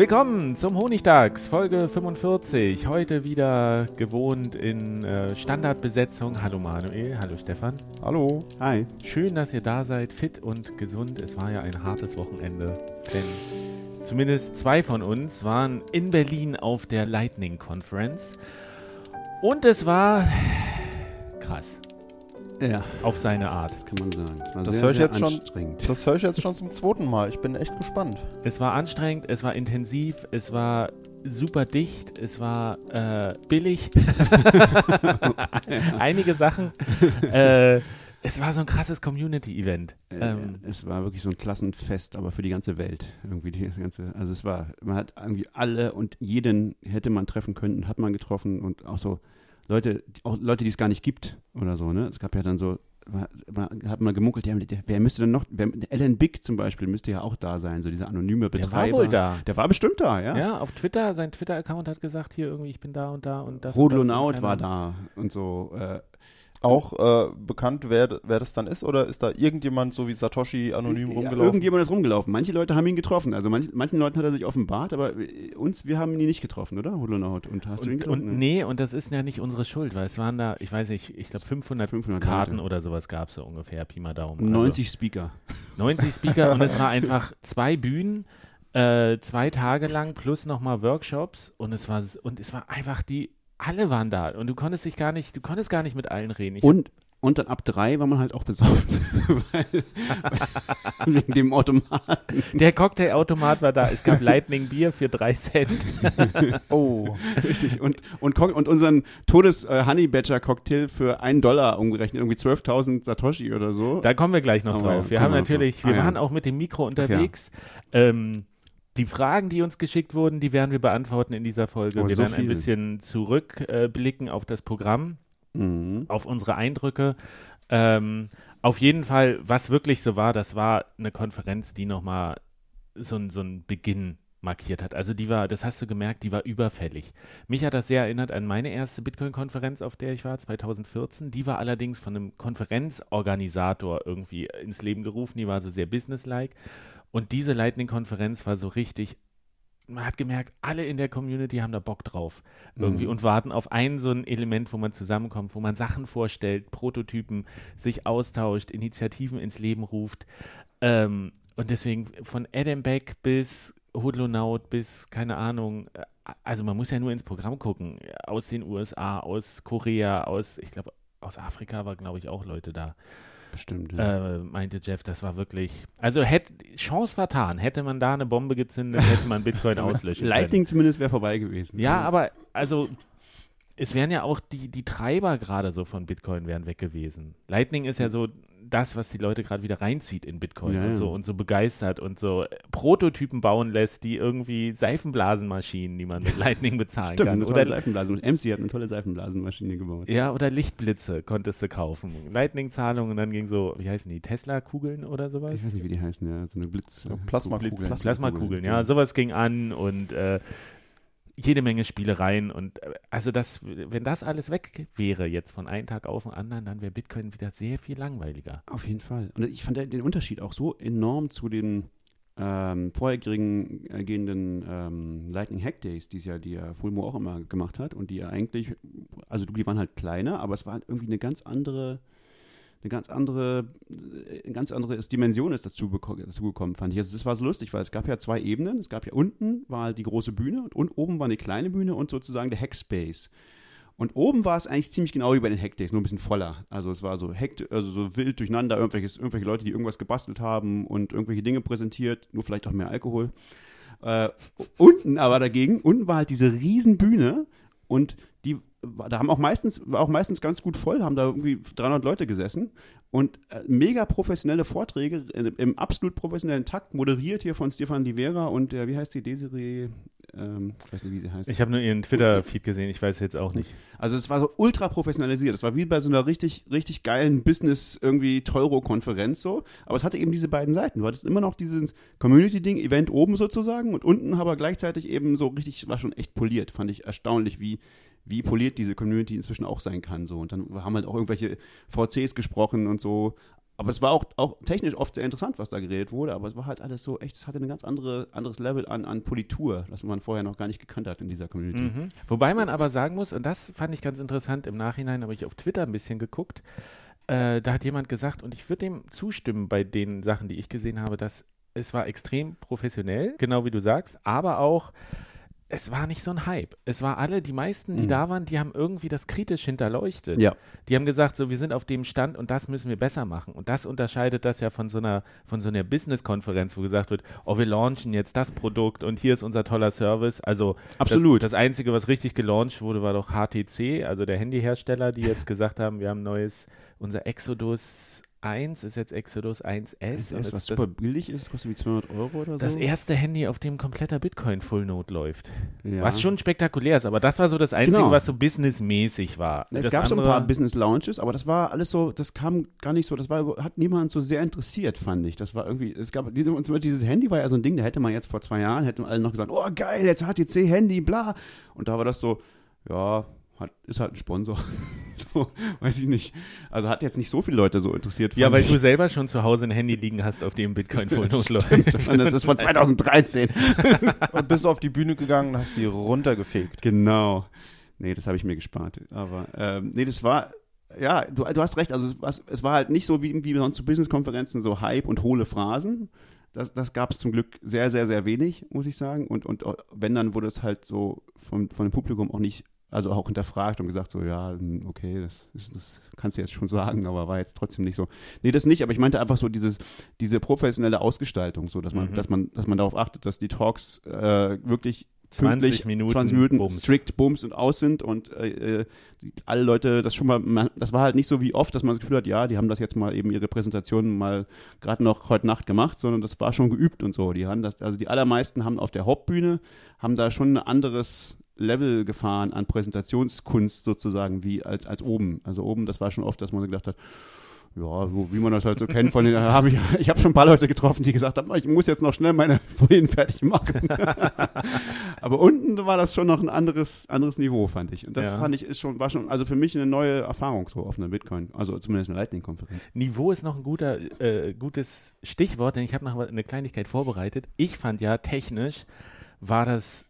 Willkommen zum Honigdachs, Folge 45. Heute wieder gewohnt in äh, Standardbesetzung. Hallo Manuel, hallo Stefan. Hallo. Hi. Schön, dass ihr da seid, fit und gesund. Es war ja ein hartes Wochenende, denn zumindest zwei von uns waren in Berlin auf der Lightning Conference. Und es war. Ja. Auf seine Art. Das kann man sagen. Das, das höre ich jetzt schon. Das höre ich jetzt schon zum zweiten Mal. Ich bin echt gespannt. Es war anstrengend, es war intensiv, es war super dicht, es war äh, billig. Einige Sachen. äh, es war so ein krasses Community-Event. Äh, ähm, es war wirklich so ein Klassenfest, aber für die ganze Welt. Irgendwie die ganze, also es war, man hat irgendwie alle und jeden hätte man treffen können, hat man getroffen und auch so Leute, auch Leute, die es gar nicht gibt oder so, ne? Es gab ja dann so, hat man gemunkelt, ja, wer müsste denn noch, wer, Alan Big zum Beispiel müsste ja auch da sein, so dieser anonyme Betreiber. Der war wohl da. Der war bestimmt da, ja. Ja, auf Twitter, sein Twitter-Account hat gesagt, hier irgendwie, ich bin da und da und das. Rodlonaut war da und so. Äh, auch äh, bekannt, wer, wer das dann ist? Oder ist da irgendjemand so wie Satoshi anonym ja, rumgelaufen? Irgendjemand ist rumgelaufen. Manche Leute haben ihn getroffen. Also manch, manchen Leuten hat er sich offenbart, aber uns, wir haben ihn nicht getroffen, oder? Holonaut. Und hast und, du ihn getroffen? Und, nee, und das ist ja nicht unsere Schuld, weil es waren da, ich weiß nicht, ich glaube 500, 500, Karten Leute. oder sowas gab es so ungefähr, Pi mal Daumen. 90 also, Speaker. 90 Speaker und es war einfach zwei Bühnen. Äh, zwei Tage lang plus nochmal Workshops und es war und es war einfach die alle waren da und du konntest dich gar nicht, du konntest gar nicht mit allen reden. Ich und und dann ab drei war man halt auch besoffen. wegen dem Automaten. Der Cocktailautomat war da. Es gab Lightning Bier für drei Cent. oh, richtig. Und, und, und unseren Todes äh, Honey Badger Cocktail für einen Dollar umgerechnet. Irgendwie 12.000 Satoshi oder so. Da kommen wir gleich noch Aber drauf. Wir haben natürlich, wir ah, waren ja. auch mit dem Mikro unterwegs. Ja. Ähm, die Fragen, die uns geschickt wurden, die werden wir beantworten in dieser Folge. Oh, wir so werden viel. ein bisschen zurückblicken äh, auf das Programm, mhm. auf unsere Eindrücke. Ähm, auf jeden Fall, was wirklich so war, das war eine Konferenz, die nochmal so, so einen Beginn markiert hat. Also die war, das hast du gemerkt, die war überfällig. Mich hat das sehr erinnert an meine erste Bitcoin-Konferenz, auf der ich war, 2014. Die war allerdings von einem Konferenzorganisator irgendwie ins Leben gerufen. Die war so sehr businesslike. Und diese Lightning-Konferenz war so richtig man hat gemerkt, alle in der Community haben da Bock drauf irgendwie mhm. und warten auf ein so ein Element, wo man zusammenkommt, wo man Sachen vorstellt, Prototypen, sich austauscht, Initiativen ins Leben ruft. Ähm, und deswegen von Adam Beck bis Hoodlonaut bis, keine Ahnung, äh, also man muss ja nur ins Programm gucken, aus den USA, aus Korea, aus, ich glaube, aus Afrika war, glaube ich, auch Leute da. Bestimmt, ja. äh, meinte Jeff, das war wirklich. Also hätte Chance vertan, hätte man da eine Bombe gezündet, hätte man Bitcoin auslöschen können. Lightning zumindest wäre vorbei gewesen. Ja, aber also es wären ja auch die, die Treiber gerade so von Bitcoin wären weg gewesen. Lightning ist ja so das, was die Leute gerade wieder reinzieht in Bitcoin ja, und so und so begeistert und so Prototypen bauen lässt, die irgendwie Seifenblasenmaschinen, die man mit Lightning bezahlen Stimmt, kann. Oder Seifenblasen. MC hat eine tolle Seifenblasenmaschine gebaut. Ja, oder Lichtblitze konntest du kaufen. Lightning-Zahlungen und dann ging so, wie heißen die, Tesla-Kugeln oder sowas? Ich weiß nicht, wie die heißen, ja, so eine Blitz. So Plasmakugeln. Plasma Plasmakugeln, ja, sowas ging an und äh, jede Menge Spielereien und äh, also das, wenn das alles weg wäre jetzt von einem Tag auf den anderen, dann wäre Bitcoin wieder sehr viel langweiliger. Auf jeden Fall. Und ich fand den Unterschied auch so enorm zu den ähm, vorhergehenden äh, ähm, Lightning Hack Days, die ja, die ja Fulmo auch immer gemacht hat und die ja eigentlich, also die waren halt kleiner, aber es war halt irgendwie eine ganz andere eine ganz andere, eine ganz andere Dimension ist dazu, dazu gekommen, fand ich. Also das war so lustig, weil es gab ja zwei Ebenen. Es gab ja unten war die große Bühne und, oben war eine kleine Bühne und sozusagen der Hackspace. Und oben war es eigentlich ziemlich genau wie bei den Hackdays, nur ein bisschen voller. Also es war so hekt also so wild durcheinander, irgendwelche, irgendwelche Leute, die irgendwas gebastelt haben und irgendwelche Dinge präsentiert, nur vielleicht auch mehr Alkohol. Äh, unten aber dagegen, unten war halt diese riesen Bühne und da haben auch meistens, war auch meistens ganz gut voll, haben da irgendwie 300 Leute gesessen und äh, mega professionelle Vorträge im absolut professionellen Takt, moderiert hier von Stefan Livera und der, wie heißt die, Desiree, ähm, ich weiß nicht, wie sie heißt. Ich habe nur ihren Twitter-Feed gesehen, ich weiß jetzt auch nicht. Also es war so ultra professionalisiert, es war wie bei so einer richtig, richtig geilen Business irgendwie Teuro-Konferenz so, aber es hatte eben diese beiden Seiten. Du hattest immer noch dieses Community-Ding, Event oben sozusagen und unten aber gleichzeitig eben so richtig, war schon echt poliert, fand ich erstaunlich, wie wie poliert diese Community inzwischen auch sein kann. So. Und dann haben halt auch irgendwelche VCs gesprochen und so. Aber es war auch, auch technisch oft sehr interessant, was da geredet wurde, aber es war halt alles so echt, es hatte ein ganz andere, anderes Level an, an Politur, das man vorher noch gar nicht gekannt hat in dieser Community. Mhm. Wobei man aber sagen muss, und das fand ich ganz interessant, im Nachhinein habe ich auf Twitter ein bisschen geguckt, äh, da hat jemand gesagt, und ich würde dem zustimmen bei den Sachen, die ich gesehen habe, dass es war extrem professionell, genau wie du sagst, aber auch es war nicht so ein Hype. Es war alle, die meisten, die mhm. da waren, die haben irgendwie das kritisch hinterleuchtet. Ja. Die haben gesagt, so, wir sind auf dem Stand und das müssen wir besser machen. Und das unterscheidet das ja von so einer, von so einer Business-Konferenz, wo gesagt wird, oh, wir launchen jetzt das Produkt und hier ist unser toller Service. Also, Absolut. Das, das Einzige, was richtig gelauncht wurde, war doch HTC, also der Handyhersteller, die jetzt gesagt haben, wir haben neues, unser Exodus 1 ist jetzt Exodus 1S. 1S, was super billig ist, kostet wie 200 Euro oder so. Das erste Handy, auf dem kompletter Bitcoin Full Note läuft. Ja. Was schon spektakulär ist, aber das war so das Einzige, genau. was so businessmäßig war. Es das gab so ein paar Business Launches, aber das war alles so, das kam gar nicht so, das war, hat niemand so sehr interessiert, fand ich. Das war irgendwie, es gab, diese, dieses Handy war ja so ein Ding, da hätte man jetzt vor zwei Jahren, hätten alle noch gesagt, oh geil, jetzt HTC Handy, bla. Und da war das so, ja, hat, ist halt ein Sponsor. so, weiß ich nicht. Also hat jetzt nicht so viele Leute so interessiert. Ja, weil ich. du selber schon zu Hause ein Handy liegen hast, auf dem Bitcoin voll läuft. das ist von 2013. und bist auf die Bühne gegangen und hast sie runtergefegt. Genau. Nee, das habe ich mir gespart. Aber ähm, nee, das war, ja, du, du hast recht. Also es war, es war halt nicht so wie, wie sonst zu Business-Konferenzen so Hype und hohle Phrasen. Das, das gab es zum Glück sehr, sehr, sehr wenig, muss ich sagen. Und, und wenn, dann wurde es halt so von, von dem Publikum auch nicht also auch hinterfragt und gesagt so, ja, hm, okay, das, ist, das kannst du jetzt schon sagen, aber war jetzt trotzdem nicht so. Nee, das nicht, aber ich meinte einfach so dieses, diese professionelle Ausgestaltung, so, dass man, mhm. dass man, dass man darauf achtet, dass die Talks äh, wirklich 20 Minuten, 20 Minuten Bums. strikt Bums und aus sind und äh, äh alle Leute das schon mal, man, das war halt nicht so wie oft, dass man das Gefühl hat, ja, die haben das jetzt mal eben ihre Präsentation mal gerade noch heute Nacht gemacht, sondern das war schon geübt und so. Die haben das, also die allermeisten haben auf der Hauptbühne, haben da schon ein anderes Level gefahren an Präsentationskunst sozusagen wie als, als oben. Also oben, das war schon oft, dass man gedacht hat, ja, so wie man das halt so kennt von den, hab ich, ich habe schon ein paar Leute getroffen, die gesagt haben, ich muss jetzt noch schnell meine Folien fertig machen. Aber unten war das schon noch ein anderes, anderes Niveau, fand ich. Und das ja. fand ich, ist schon, war schon, also für mich eine neue Erfahrung so auf einer Bitcoin, also zumindest eine Lightning-Konferenz. Niveau ist noch ein guter, äh, gutes Stichwort, denn ich habe noch eine Kleinigkeit vorbereitet. Ich fand ja technisch war das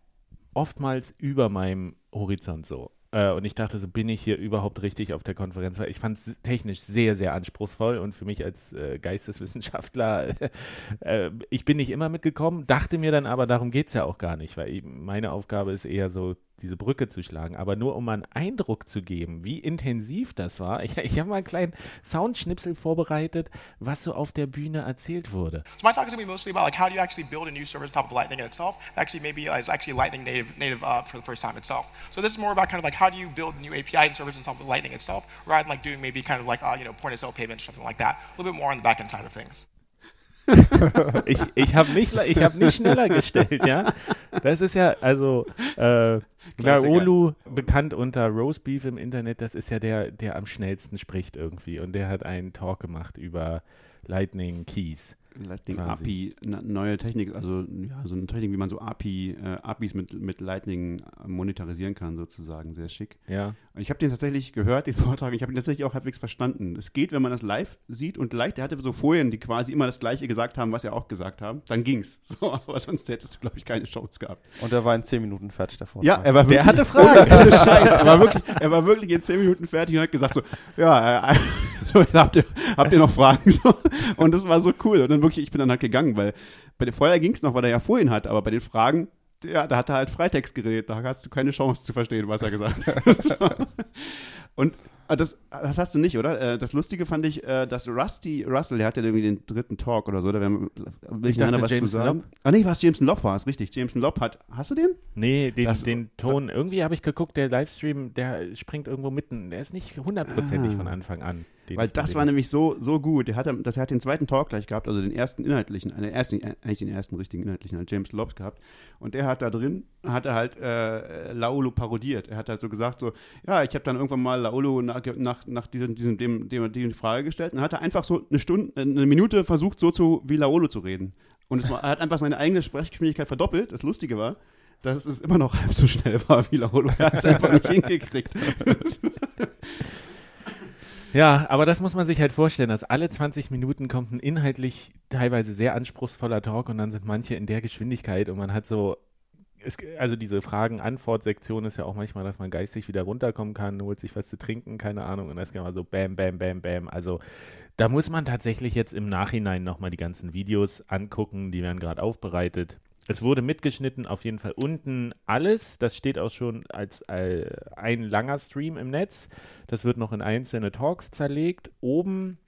oftmals über meinem Horizont so. Äh, und ich dachte, so bin ich hier überhaupt richtig auf der Konferenz, weil ich fand es technisch sehr, sehr anspruchsvoll und für mich als äh, Geisteswissenschaftler, äh, ich bin nicht immer mitgekommen, dachte mir dann aber, darum geht es ja auch gar nicht, weil meine Aufgabe ist eher so diese Brücke zu schlagen, aber nur um einen Eindruck zu geben, wie intensiv das war. Ich, ich habe mal einen kleinen Soundschnipsel vorbereitet, was so auf der Bühne erzählt wurde. So my talk is going to be mostly about like how do you actually build a new service on top of Lightning in itself. Actually, maybe uh, is actually Lightning native native uh, for the first time itself. So this is more about kind of like how do you build new API and service on top of Lightning itself, rather than like doing maybe kind of like uh, you know point of sale payments something like that. A little bit more on the back end side of things. ich ich habe nicht, hab nicht schneller gestellt, ja. Das ist ja, also, äh, Laolu, bekannt unter Roastbeef im Internet, das ist ja der, der am schnellsten spricht irgendwie. Und der hat einen Talk gemacht über Lightning Keys. Lightning quasi. API, neue Technik, also ja, so eine Technik, wie man so API, äh, APIs mit, mit Lightning monetarisieren kann, sozusagen, sehr schick. Ja. Und ich habe den tatsächlich gehört, den Vortrag, ich habe ihn tatsächlich auch halbwegs verstanden. Es geht, wenn man das live sieht und leicht, der hatte so Folien, die quasi immer das Gleiche gesagt haben, was er auch gesagt haben, dann ging's. So, aber sonst hättest du, glaube ich, keine Chance gehabt. Und er war in zehn Minuten fertig davor. Ja, er war wirklich, der hatte Fragen. Scheiß, er war wirklich, er war wirklich in zehn Minuten fertig und hat gesagt so, ja, äh, so, habt, ihr, habt ihr noch Fragen? So, und das war so cool. Und dann wirklich, ich bin dann halt gegangen, weil bei den Vorher ging es noch, weil er ja vorhin hat, aber bei den Fragen, ja, da hat er halt Freitext geredet, da hast du keine Chance zu verstehen, was er gesagt hat. und Ah, das, das hast du nicht, oder? Äh, das Lustige fand ich, äh, dass Rusty Russell, der hatte irgendwie den dritten Talk oder so, da will ich, ich dachte, was Jameson. Lobb? Ah nee, was Jameson Lobb war es, richtig. Jameson Lobb hat, hast du den? Nee, den, das, den Ton, irgendwie habe ich geguckt, der Livestream, der springt irgendwo mitten, der ist nicht hundertprozentig ah. von Anfang an. Weil das war nämlich so, so gut. Der hat, das, er hat den zweiten Talk gleich gehabt, also den ersten inhaltlichen, den ersten, eigentlich den ersten richtigen inhaltlichen, an James Lobbs gehabt. Und der hat da drin, hat er halt äh, Laolo parodiert. Er hat halt so gesagt, so, ja, ich habe dann irgendwann mal Laolo nach, nach, nach diesem, diesem, dem, dem, dem die Frage gestellt und hat er einfach so eine Stunde, eine Minute versucht, so zu wie Laolo zu reden. Und war, er hat einfach seine eigene Sprechgeschwindigkeit verdoppelt. Das Lustige war, dass es immer noch halb so schnell war wie Laolo. Er hat es einfach nicht hingekriegt. Ja, aber das muss man sich halt vorstellen, dass alle 20 Minuten kommt ein inhaltlich teilweise sehr anspruchsvoller Talk und dann sind manche in der Geschwindigkeit und man hat so, es, also diese Fragen-Antwort-Sektion ist ja auch manchmal, dass man geistig wieder runterkommen kann, holt sich was zu trinken, keine Ahnung, und das geht mal so bam, bam, bam, bam. Also da muss man tatsächlich jetzt im Nachhinein nochmal die ganzen Videos angucken, die werden gerade aufbereitet. Es wurde mitgeschnitten, auf jeden Fall unten alles. Das steht auch schon als äh, ein langer Stream im Netz. Das wird noch in einzelne Talks zerlegt. Oben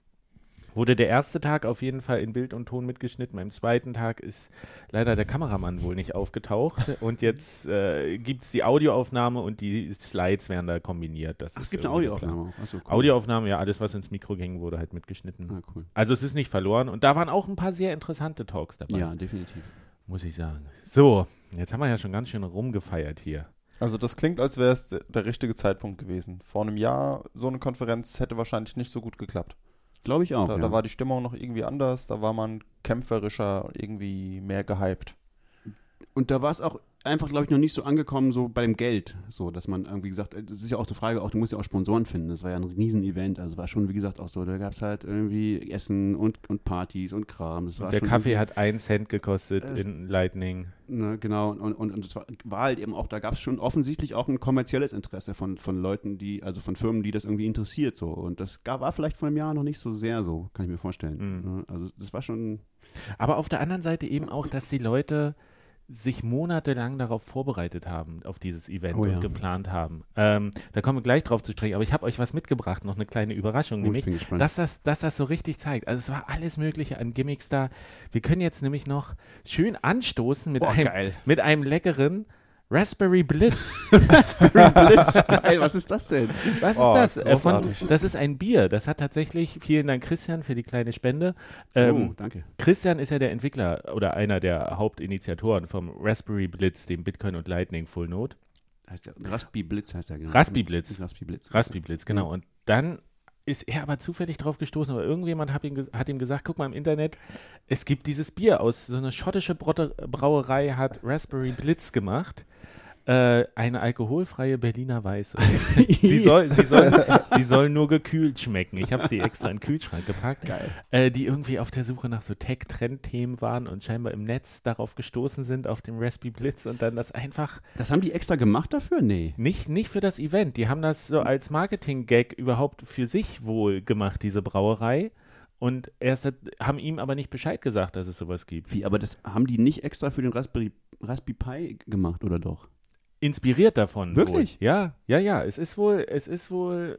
wurde der erste Tag auf jeden Fall in Bild und Ton mitgeschnitten. Beim zweiten Tag ist leider der Kameramann wohl nicht aufgetaucht. Und jetzt äh, gibt es die Audioaufnahme und die Slides werden da kombiniert. Das Ach, es gibt eine Audioaufnahme. Achso, cool. Audioaufnahme, ja, alles, was ins Mikro ging, wurde halt mitgeschnitten. Ah, cool. Also es ist nicht verloren. Und da waren auch ein paar sehr interessante Talks dabei. Ja, definitiv muss ich sagen. So, jetzt haben wir ja schon ganz schön rumgefeiert hier. Also das klingt, als wäre es der richtige Zeitpunkt gewesen. Vor einem Jahr so eine Konferenz hätte wahrscheinlich nicht so gut geklappt. Glaube ich auch. Da, ja. da, war die Stimmung noch irgendwie anders, da war man kämpferischer, irgendwie mehr gehypt. Und da war es auch einfach, glaube ich, noch nicht so angekommen, so bei dem Geld. So, dass man irgendwie gesagt, das ist ja auch die Frage, auch du musst ja auch Sponsoren finden. Das war ja ein Riesen-Event. Also war schon, wie gesagt, auch so, da gab es halt irgendwie Essen und, und Partys und Kram. Und der Kaffee hat einen Cent gekostet in Lightning. Ne, genau, und, und, und es war, war, halt eben auch, da gab es schon offensichtlich auch ein kommerzielles Interesse von, von Leuten, die, also von Firmen, die das irgendwie interessiert so. Und das gab, war vielleicht vor einem Jahr noch nicht so sehr so, kann ich mir vorstellen. Mhm. Ne, also das war schon. Aber auf der anderen Seite eben auch, dass die Leute sich monatelang darauf vorbereitet haben, auf dieses Event oh, ja. und geplant haben. Ähm, da kommen wir gleich drauf zu sprechen, aber ich habe euch was mitgebracht, noch eine kleine Überraschung, oh, nämlich, dass das, dass das so richtig zeigt. Also es war alles Mögliche an Gimmicks da. Wir können jetzt nämlich noch schön anstoßen mit, oh, einem, mit einem leckeren Raspberry Blitz. Raspberry Blitz, geil, was ist das denn? Was oh, ist das? Äh, von, das ist ein Bier. Das hat tatsächlich, vielen Dank Christian für die kleine Spende. Ähm, oh, danke. Christian ist ja der Entwickler oder einer der Hauptinitiatoren vom Raspberry Blitz, dem Bitcoin und Lightning Full Node. Heißt der, Raspi Blitz heißt er genau. Raspi Blitz. Raspi Blitz. Raspi Blitz, genau. Und dann ist er aber zufällig drauf gestoßen, aber irgendjemand hat ihm, hat ihm gesagt, guck mal im Internet, es gibt dieses Bier aus, so eine schottische Brauerei hat Raspberry Blitz gemacht äh, eine alkoholfreie Berliner Weiße. sie, soll, sie, soll, sie soll nur gekühlt schmecken. Ich habe sie extra in den Kühlschrank gepackt. Äh, die irgendwie auf der Suche nach so Tech-Trend-Themen waren und scheinbar im Netz darauf gestoßen sind, auf dem Raspberry Blitz und dann das einfach. Das haben die extra gemacht dafür? Nee. Nicht, nicht für das Event. Die haben das so als Marketing-Gag überhaupt für sich wohl gemacht, diese Brauerei. Und erst hat, haben ihm aber nicht Bescheid gesagt, dass es sowas gibt. Wie, aber das haben die nicht extra für den Raspberry, Raspberry Pi gemacht, oder doch? Inspiriert davon. Wirklich? Wohl. Ja, ja, ja. Es ist wohl, es ist wohl.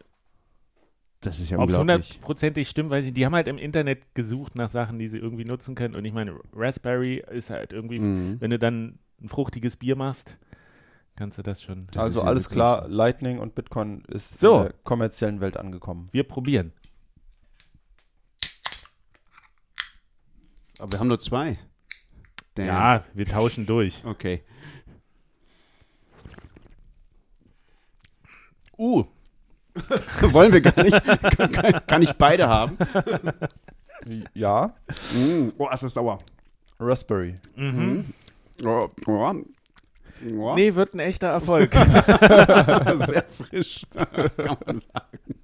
Das ist ja Ob es hundertprozentig stimmt, weiß ich. Die haben halt im Internet gesucht nach Sachen, die sie irgendwie nutzen können. Und ich meine, Raspberry ist halt irgendwie, mhm. wenn du dann ein fruchtiges Bier machst, kannst du das schon. Das also alles klar, Lightning und Bitcoin ist so. in der kommerziellen Welt angekommen. Wir probieren. Aber wir haben nur zwei. Damn. Ja, wir tauschen durch. Okay. Uh. Wollen wir gar nicht. kann, kann, kann, ich beide haben? Ja. Mm. Oh, ist sauer. Raspberry. Mhm. Oh, oh. Oh. Nee, wird ein echter Erfolg. Sehr frisch, kann man sagen.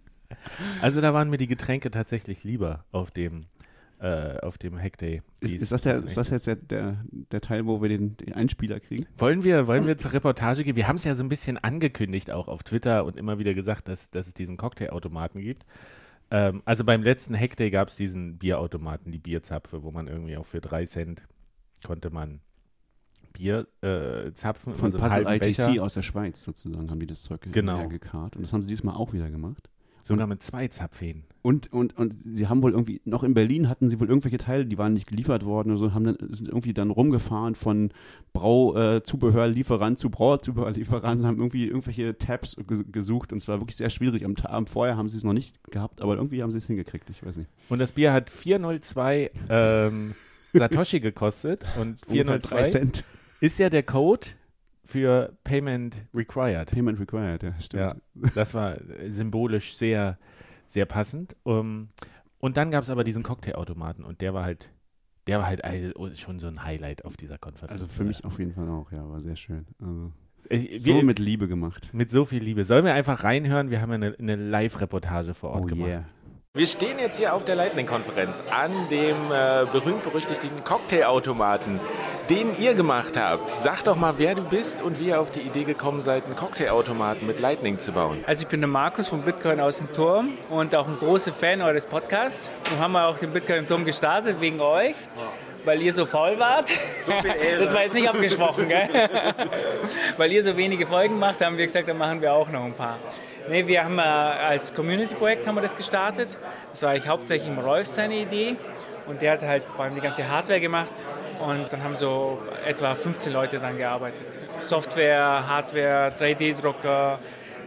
Also da waren mir die Getränke tatsächlich lieber auf dem äh, auf dem Hackday. Ist, ist, das, der, ist das jetzt der, der, der, Teil, wo wir den, den Einspieler kriegen? Wollen wir, wollen wir zur Reportage gehen? Wir haben es ja so ein bisschen angekündigt, auch auf Twitter und immer wieder gesagt, dass, dass es diesen Cocktailautomaten gibt. Ähm, also beim letzten Hackday gab es diesen Bierautomaten, die Bierzapfe, wo man irgendwie auch für drei Cent konnte man Bier äh, zapfen. Von so Puzzle ITC Becher. aus der Schweiz sozusagen haben die das Zeug genau. hergekarrt. Und das haben sie diesmal auch wieder gemacht. Sogar mit zwei Zapfhähnen. Und, und, und sie haben wohl irgendwie, noch in Berlin hatten sie wohl irgendwelche Teile, die waren nicht geliefert worden oder so, haben dann, sind irgendwie dann rumgefahren von Brauzubehörlieferant äh, zu Brauerzubehörlieferant, haben irgendwie irgendwelche Tabs gesucht und es war wirklich sehr schwierig. Am Abend vorher haben sie es noch nicht gehabt, aber irgendwie haben sie es hingekriegt, ich weiß nicht. Und das Bier hat 402 ähm, Satoshi gekostet und 402 Cent. ist ja der Code für Payment Required. Payment Required, ja, stimmt. Ja, das war symbolisch sehr, sehr passend. Um, und dann gab es aber diesen Cocktailautomaten und der war halt, der war halt schon so ein Highlight auf dieser Konferenz. Also für mich auf jeden Fall auch, ja, war sehr schön. Also so mit Liebe gemacht. Mit so viel Liebe. Sollen wir einfach reinhören? Wir haben ja eine, eine Live-Reportage vor Ort oh, gemacht. Yeah. Wir stehen jetzt hier auf der Lightning-Konferenz an dem äh, berühmt-berüchtigten Cocktailautomaten, den ihr gemacht habt. Sag doch mal, wer du bist und wie ihr auf die Idee gekommen seid, einen Cocktailautomaten mit Lightning zu bauen. Also ich bin der Markus von Bitcoin aus dem Turm und auch ein großer Fan eures Podcasts. Und haben wir auch den Bitcoin im Turm gestartet wegen euch. Weil ihr so faul wart. So das war jetzt nicht abgesprochen, gell? Weil ihr so wenige Folgen macht, haben wir gesagt, dann machen wir auch noch ein paar. Nee, wir haben äh, als Community-Projekt haben wir das gestartet. Das war eigentlich hauptsächlich Rolf seine Idee. Und der hat halt vor allem die ganze Hardware gemacht. Und dann haben so etwa 15 Leute daran gearbeitet. Software, Hardware, 3D-Drucker,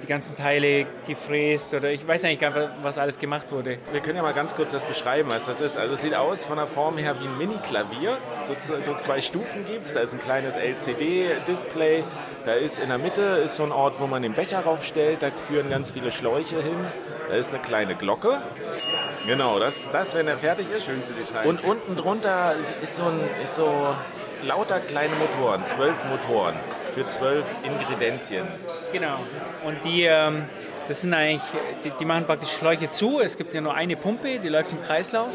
die ganzen Teile gefräst oder ich weiß eigentlich gar nicht, was alles gemacht wurde. Wir können ja mal ganz kurz das beschreiben, was das ist. Also es sieht aus von der Form her wie ein Mini-Klavier. So, so, zwei Stufen gibt es. Da ist ein kleines LCD-Display. Da ist in der Mitte ist so ein Ort, wo man den Becher raufstellt. Da führen ganz viele Schläuche hin. Da ist eine kleine Glocke. Genau, das, das wenn er fertig ist. Das schönste Detail. Und unten drunter ist so, ein, ist so lauter kleine Motoren, zwölf Motoren für zwölf Ingredienzien. Genau. Und die, ähm, das sind eigentlich, die, die, machen praktisch Schläuche zu. Es gibt ja nur eine Pumpe, die läuft im Kreislauf.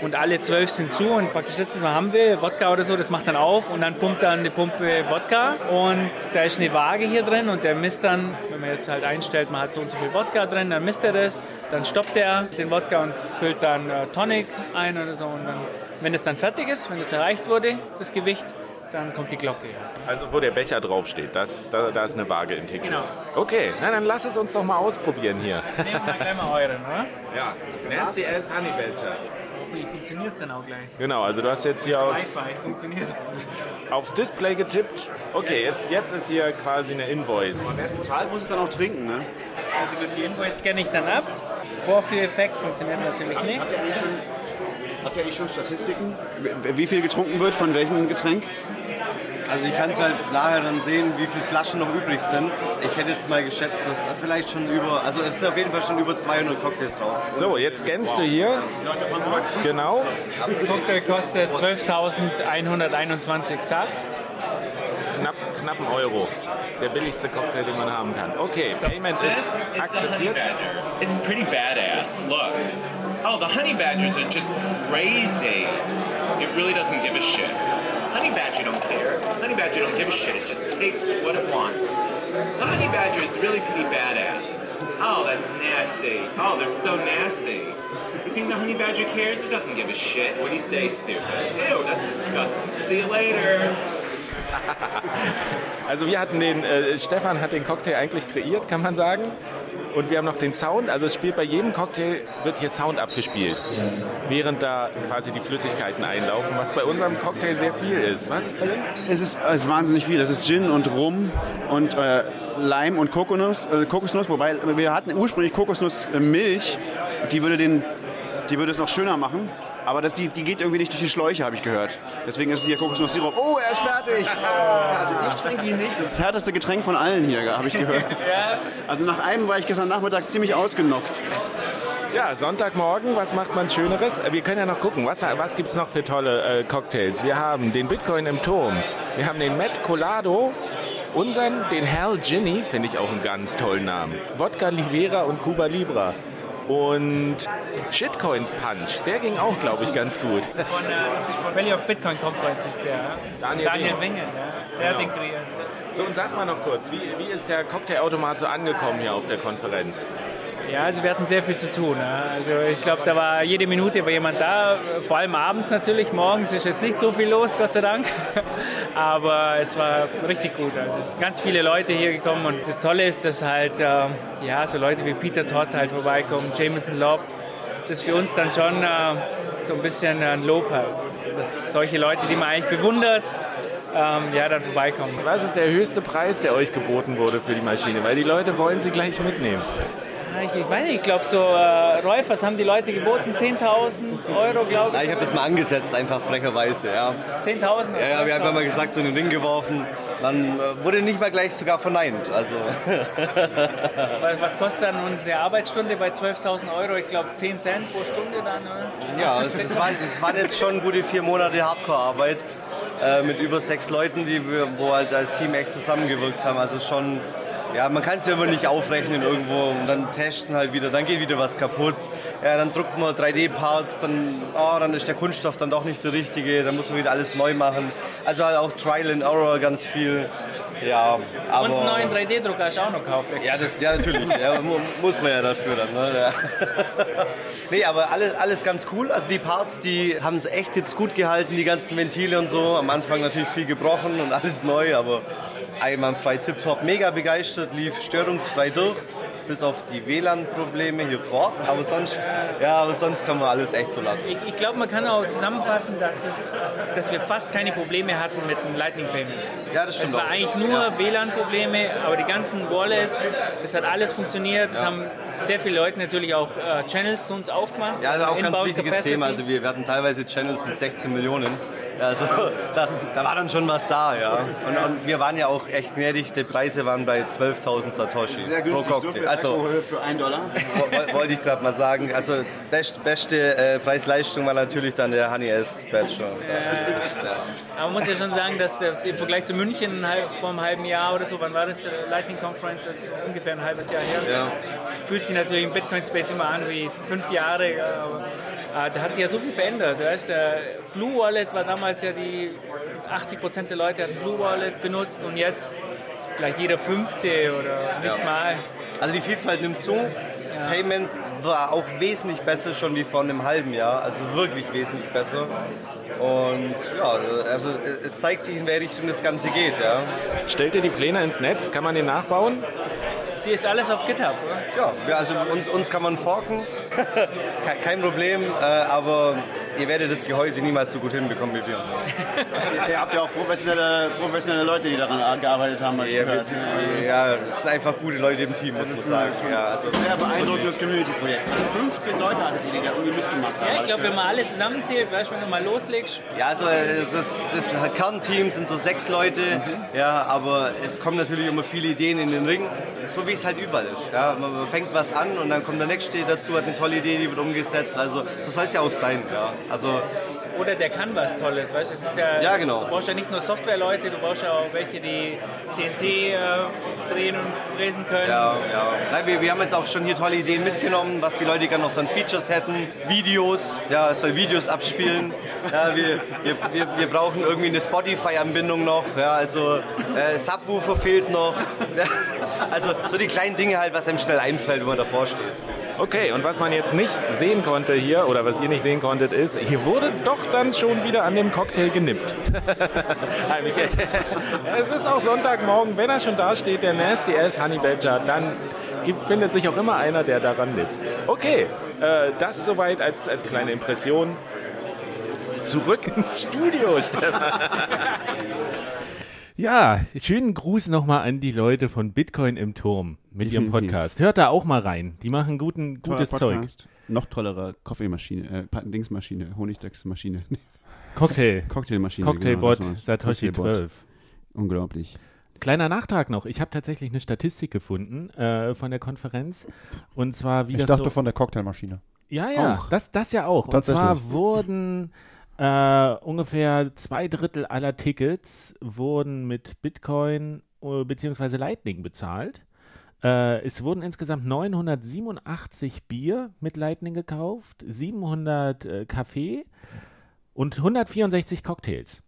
Und alle zwölf sind zu und praktisch das, was man haben will, Wodka oder so, das macht dann auf und dann pumpt dann die Pumpe Wodka. Und da ist eine Waage hier drin und der misst dann, wenn man jetzt halt einstellt, man hat so und so viel Wodka drin, dann misst er das, dann stoppt er den Wodka und füllt dann äh, Tonic ein oder so. Und dann, wenn es dann fertig ist, wenn es erreicht wurde, das Gewicht, dann kommt die Glocke. Also wo der Becher draufsteht, das, da, da ist eine Waage integriert. Genau. Okay, na dann lass es uns doch mal ausprobieren hier. Nehmen wir gleich mal euren, oder? Ja, Nasty Ass Honey Badger. Hoffentlich funktioniert es dann auch gleich. Genau, also du hast jetzt hier aus, funktioniert. aufs Display getippt. Okay, jetzt, jetzt ist hier quasi eine Invoice. Und wer es bezahlt, muss es dann auch trinken, ne? Also die Invoice scanne ich dann ab. Vorführeffekt funktioniert natürlich nicht. Habt ihr eigentlich schon, habt ihr eigentlich schon Statistiken, wie viel getrunken wird von welchem Getränk? Also ich kann es halt nachher dann sehen, wie viele Flaschen noch übrig sind. Ich hätte jetzt mal geschätzt, dass da vielleicht schon über, also es sind auf jeden Fall schon über 200 Cocktails raus. So, jetzt scannst du hier. Genau. Der Cocktail kostet 12.121 Satz. Knapp, knapp ein Euro. Der billigste Cocktail, den man haben kann. Okay, so Payment ist akzeptiert. It's pretty badass. Look. Oh, the honey badgers are just crazy. It really doesn't give a shit. Honey Badger don't care. Honey Badger don't give a shit. It just takes what it wants. The Honey Badger is really pretty badass. Oh, that's nasty. Oh, they're so nasty. You think the Honey Badger cares? It doesn't give a shit. What do you say, stupid? Ew, that's disgusting. See you later. Also wir hatten den, äh, Stefan hat den Cocktail eigentlich kreiert, kann man sagen. Und wir haben noch den Sound, also es spielt bei jedem Cocktail, wird hier Sound abgespielt, während da quasi die Flüssigkeiten einlaufen, was bei unserem Cocktail sehr viel ist. Was ist drin? Es ist, es ist wahnsinnig viel. Es ist Gin und Rum und äh, Leim und Kokosnuss, äh, Kokosnuss, wobei wir hatten ursprünglich Kokosnussmilch, die würde, den, die würde es noch schöner machen. Aber das, die, die geht irgendwie nicht durch die Schläuche, habe ich gehört. Deswegen ist es hier Kokosnusssirup. Oh, er ist fertig! Also ich trinke ihn nicht. Das ist das härteste Getränk von allen hier, habe ich gehört. Also nach einem war ich gestern Nachmittag ziemlich ausgenockt. Ja, Sonntagmorgen, was macht man Schöneres? Wir können ja noch gucken, was, was gibt es noch für tolle äh, Cocktails? Wir haben den Bitcoin im Turm, wir haben den Matt Colado, unseren, den Hell Ginny, finde ich auch einen ganz tollen Namen. Wodka Livera und Cuba Libra. Und Shitcoins Punch, der ging auch, glaube ich, ganz gut. Von, äh, von Valley of Bitcoin Conference ist der. Daniel, Daniel Wenger, ja. der genau. hat den kreiert. So, und sag mal noch kurz, wie, wie ist der Cocktailautomat so angekommen hier auf der Konferenz? Ja, also wir hatten sehr viel zu tun. Also ich glaube, da war jede Minute war jemand da, vor allem abends natürlich. Morgens ist jetzt nicht so viel los, Gott sei Dank. Aber es war richtig gut. Also es sind ganz viele Leute hier gekommen und das Tolle ist, dass halt äh, ja, so Leute wie Peter Todd halt vorbeikommen, Jameson Lobb. Das ist für uns dann schon äh, so ein bisschen ein Lob halt. Dass solche Leute, die man eigentlich bewundert, ähm, ja, dann vorbeikommen. Was ist der höchste Preis, der euch geboten wurde für die Maschine? Weil die Leute wollen sie gleich mitnehmen. Ich, ich weiß nicht, ich glaube so, äh, Rolf, was haben die Leute geboten? 10.000 Euro, glaube ich? ich habe das mal angesetzt, einfach frecherweise, ja. 10.000? Ja, ja, wir haben mal gesagt, so in den Ring geworfen. Dann äh, wurde nicht mal gleich sogar verneint. Also. was kostet dann unsere Arbeitsstunde bei 12.000 Euro? Ich glaube 10 Cent pro Stunde dann, oder? Ja, es, es, waren, es waren jetzt schon gute vier Monate Hardcore-Arbeit äh, mit über sechs Leuten, die wir, wo halt als Team echt zusammengewirkt haben. Also schon ja, man kann es ja immer nicht aufrechnen irgendwo und dann testen halt wieder, dann geht wieder was kaputt. Ja, dann druckt man 3D-Parts, dann, oh, dann ist der Kunststoff dann doch nicht der richtige, dann muss man wieder alles neu machen. Also halt auch Trial and Error ganz viel. Ja, aber, und einen neuen 3D-Drucker hast du auch noch gekauft. Ja, das, ja, natürlich. ja, muss man ja dafür dann. Ne? Ja. nee, aber alles, alles ganz cool. Also die Parts, die haben es echt jetzt gut gehalten, die ganzen Ventile und so. Am Anfang natürlich viel gebrochen und alles neu, aber einwandfrei tipptopp, mega begeistert, lief störungsfrei durch, bis auf die WLAN-Probleme hier vor Aber sonst, ja, aber sonst kann man alles echt so lassen. Ich, ich glaube, man kann auch zusammenfassen, dass, es, dass wir fast keine Probleme hatten mit dem Lightning Payment. Ja, das stimmt. Es war auch. eigentlich nur ja. WLAN-Probleme, aber die ganzen Wallets, es hat alles funktioniert. Es ja. haben sehr viele Leute natürlich auch äh, Channels zu uns aufgemacht. Ja, also auch ein ganz wichtiges Capacity. Thema. Also wir, wir hatten teilweise Channels mit 16 Millionen. Also da, da, war dann schon was da, ja. Und, und, wir waren ja auch echt gnädig, die Preise waren bei 12.000 Satoshi Sehr günstig, pro Cocktail. So viel also für einen Dollar. Wollte ich gerade mal sagen. Also best, beste äh, Preis-Leistung war natürlich dann der Honey S Bachelor. Ja, ja. Aber man muss ja schon sagen, dass der, im Vergleich zu München vor einem halben Jahr oder so, wann war das? Lightning Conference, das ist ungefähr ein halbes Jahr her. Ja. Fühlt sich natürlich im Bitcoin-Space immer an wie fünf Jahre. Aber da hat sich ja so viel verändert. Weißt? Der Blue Wallet war damals ja die 80 Prozent der Leute hatten Blue Wallet benutzt und jetzt vielleicht jeder fünfte oder nicht ja. mal. Also die Vielfalt nimmt zu. Ja. Payment war auch wesentlich besser schon wie vor einem halben Jahr, also wirklich wesentlich besser. Und ja, also es zeigt sich, in welche Richtung das Ganze geht. Ja. Stellt ihr die Pläne ins Netz? Kann man den nachbauen? Die ist alles auf GitHub, oder? Ja, also uns, uns kann man forken. Kein Problem, äh, aber ihr werdet das Gehäuse niemals so gut hinbekommen wie wir. ihr habt ja auch professionelle, professionelle Leute, die daran gearbeitet haben, ja, gehört. Ja, es sind einfach gute Leute im Team, muss man sagen. Ja, also sehr beeindruckendes Community-Projekt. Also 15 Leute hattet ihr, die da irgendwie mitgemacht haben. Ja, ich glaube, wenn man alle zusammenzählt, weißt du, wenn du mal loslegst. Ja, also das, das Kernteam sind so sechs Leute, mhm. ja, aber es kommen natürlich immer viele Ideen in den Ring, so wie es halt überall ist. Ja, man fängt was an und dann kommt der Nächste dazu, hat eine tolle Idee, die wird umgesetzt. Also so soll es ja auch sein. Ja. Also, oder der kann was Tolles, weißt du? Es ist ja, ja, genau. Du brauchst ja nicht nur Softwareleute, du brauchst ja auch welche, die CNC äh, drehen und fräsen können. Ja, ja. Nein, wir, wir haben jetzt auch schon hier tolle Ideen mitgenommen, was die Leute gerne noch so an Features hätten. Videos, ja, es soll Videos abspielen. ja, wir, wir, wir, wir brauchen irgendwie eine Spotify-Anbindung noch. Ja, also äh, Subwoofer fehlt noch. also so die kleinen Dinge halt, was einem schnell einfällt, wenn man davor steht. Okay, und was man jetzt nicht sehen konnte hier, oder was ihr nicht sehen konntet, ist, hier wurde doch dann schon wieder an dem Cocktail genippt. es ist auch Sonntagmorgen, wenn er schon da steht, der Nasty Ass Honey Badger, dann gibt, findet sich auch immer einer, der daran nippt. Okay, äh, das soweit als, als kleine Impression. Zurück ins Studio, Stefan. Ja, schönen Gruß nochmal an die Leute von Bitcoin im Turm mit Definitiv. ihrem Podcast. Hört da auch mal rein. Die machen guten, gutes Zeug. Noch tollere Kaffeemaschine, äh, Dingsmaschine, Honigdachsmaschine. Cocktail. Cocktailmaschine. Cocktailbot genau, Satoshi Cocktailbot. 12. Unglaublich. Kleiner Nachtrag noch. Ich habe tatsächlich eine Statistik gefunden äh, von der Konferenz. Und zwar, wie ich das. Ich dachte so von der Cocktailmaschine. Ja, ja, auch. Das, das ja auch. Und zwar wurden äh, ungefähr zwei Drittel aller Tickets wurden mit Bitcoin äh, bzw. Lightning bezahlt. Äh, es wurden insgesamt 987 Bier mit Lightning gekauft, 700 äh, Kaffee und 164 Cocktails.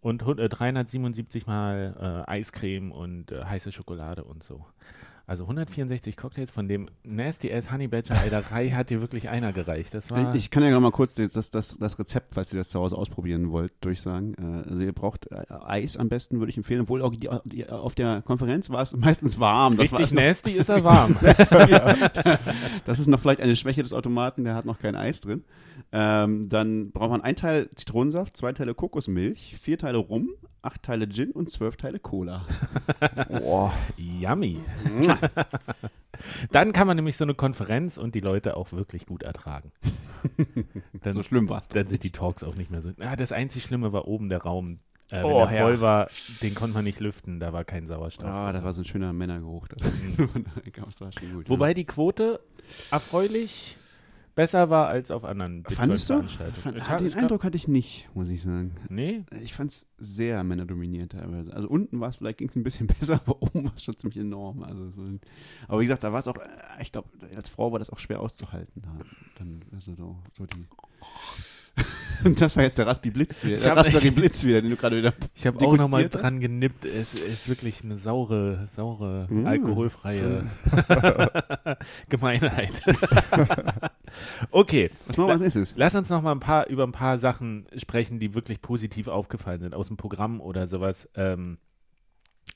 Und 377 mal äh, Eiscreme und äh, heiße Schokolade und so. Also 164 Cocktails von dem Nasty Ass Honey Badger, da hat dir wirklich einer gereicht. Das war ich, ich kann ja noch mal kurz das, das, das, Rezept, falls ihr das zu Hause ausprobieren wollt, durchsagen. Äh, also ihr braucht äh, Eis am besten, würde ich empfehlen, obwohl auch die, die, auf der Konferenz war es meistens warm. Das Richtig nasty ist er warm. das ist noch vielleicht eine Schwäche des Automaten, der hat noch kein Eis drin. Ähm, dann braucht man ein Teil Zitronensaft, zwei Teile Kokosmilch, vier Teile Rum, acht Teile Gin und zwölf Teile Cola. Boah, yummy. Dann kann man nämlich so eine Konferenz und die Leute auch wirklich gut ertragen. Dann, so schlimm war es. Dann sind die Talks auch nicht mehr so. Ah, das einzig Schlimme war oben der Raum. Äh, oh, wenn der voll war, den konnte man nicht lüften, da war kein Sauerstoff. Ah, da war so ein schöner Männergeruch. Mhm. Wobei die Quote erfreulich besser war als auf anderen Fandest du? Fand, ah, den Eindruck hatte ich nicht, muss ich sagen. Nee? Ich fand es sehr männerdominiert teilweise. Also unten war es, vielleicht ging es ein bisschen besser, aber oben war es schon ziemlich enorm. Also so, aber wie gesagt, da war es auch, äh, ich glaube, als Frau war das auch schwer auszuhalten. Da, dann, also so, so die das war jetzt der Raspi Blitz wieder, der Raspberry Blitz wieder, den du gerade wieder Ich habe auch nochmal dran genippt. Es ist wirklich eine saure, saure, mmh, alkoholfreie Gemeinheit. okay. Was machen wir als nächstes? Lass uns noch mal ein paar, über ein paar Sachen sprechen, die wirklich positiv aufgefallen sind, aus dem Programm oder sowas. Ähm,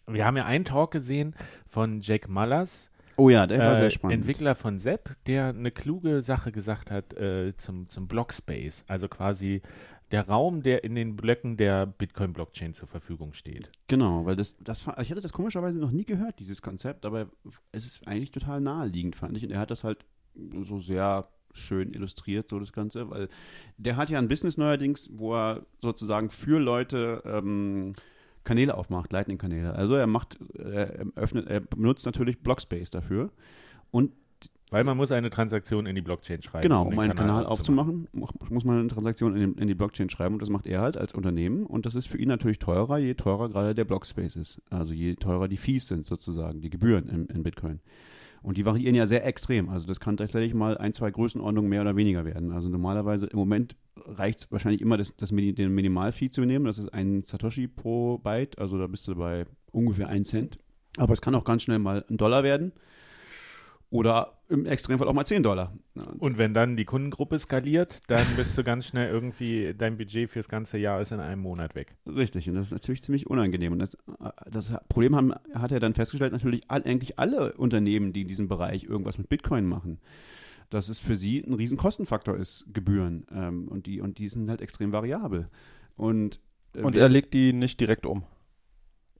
wir haben ja einen Talk gesehen von Jack Mullers, Oh ja, der war äh, sehr spannend. Entwickler von Sepp, der eine kluge Sache gesagt hat äh, zum, zum Blockspace, also quasi der Raum, der in den Blöcken der Bitcoin-Blockchain zur Verfügung steht. Genau, weil das, das ich hatte das komischerweise noch nie gehört, dieses Konzept, aber es ist eigentlich total naheliegend, fand ich. Und er hat das halt so sehr schön illustriert, so das Ganze, weil der hat ja ein Business neuerdings, wo er sozusagen für Leute ähm, Kanäle aufmacht, Lightning-Kanäle. Also er macht, er öffnet, er benutzt natürlich Blockspace dafür. Und weil man muss eine Transaktion in die Blockchain schreiben. Genau, um, einen Kanal, Kanal aufzumachen, muss man eine Transaktion in, in, die Blockchain schreiben und das macht er halt als Unternehmen und das ist für ihn natürlich teurer, je teurer gerade der Blockspace ist. Also je teurer die Fees sind sozusagen, die Gebühren in, in Bitcoin. Und die variieren ja sehr extrem. Also das kann tatsächlich mal ein, zwei Größenordnungen mehr oder weniger werden. Also normalerweise im Moment reicht es wahrscheinlich immer, das, das, den Minimalfee zu nehmen. Das ist ein Satoshi pro Byte. Also da bist du bei ungefähr 1 Cent. Aber es kann auch ganz schnell mal ein Dollar werden. Oder im Extremfall auch mal 10 Dollar. Und wenn dann die Kundengruppe skaliert, dann bist du ganz schnell irgendwie, dein Budget fürs ganze Jahr ist in einem Monat weg. Richtig, und das ist natürlich ziemlich unangenehm. Und das, das Problem haben, hat er dann festgestellt, natürlich all, eigentlich alle Unternehmen, die in diesem Bereich irgendwas mit Bitcoin machen, dass es für sie ein riesen Kostenfaktor ist, Gebühren. Ähm, und, die, und die sind halt extrem variabel. Und, äh, und er legt die nicht direkt um.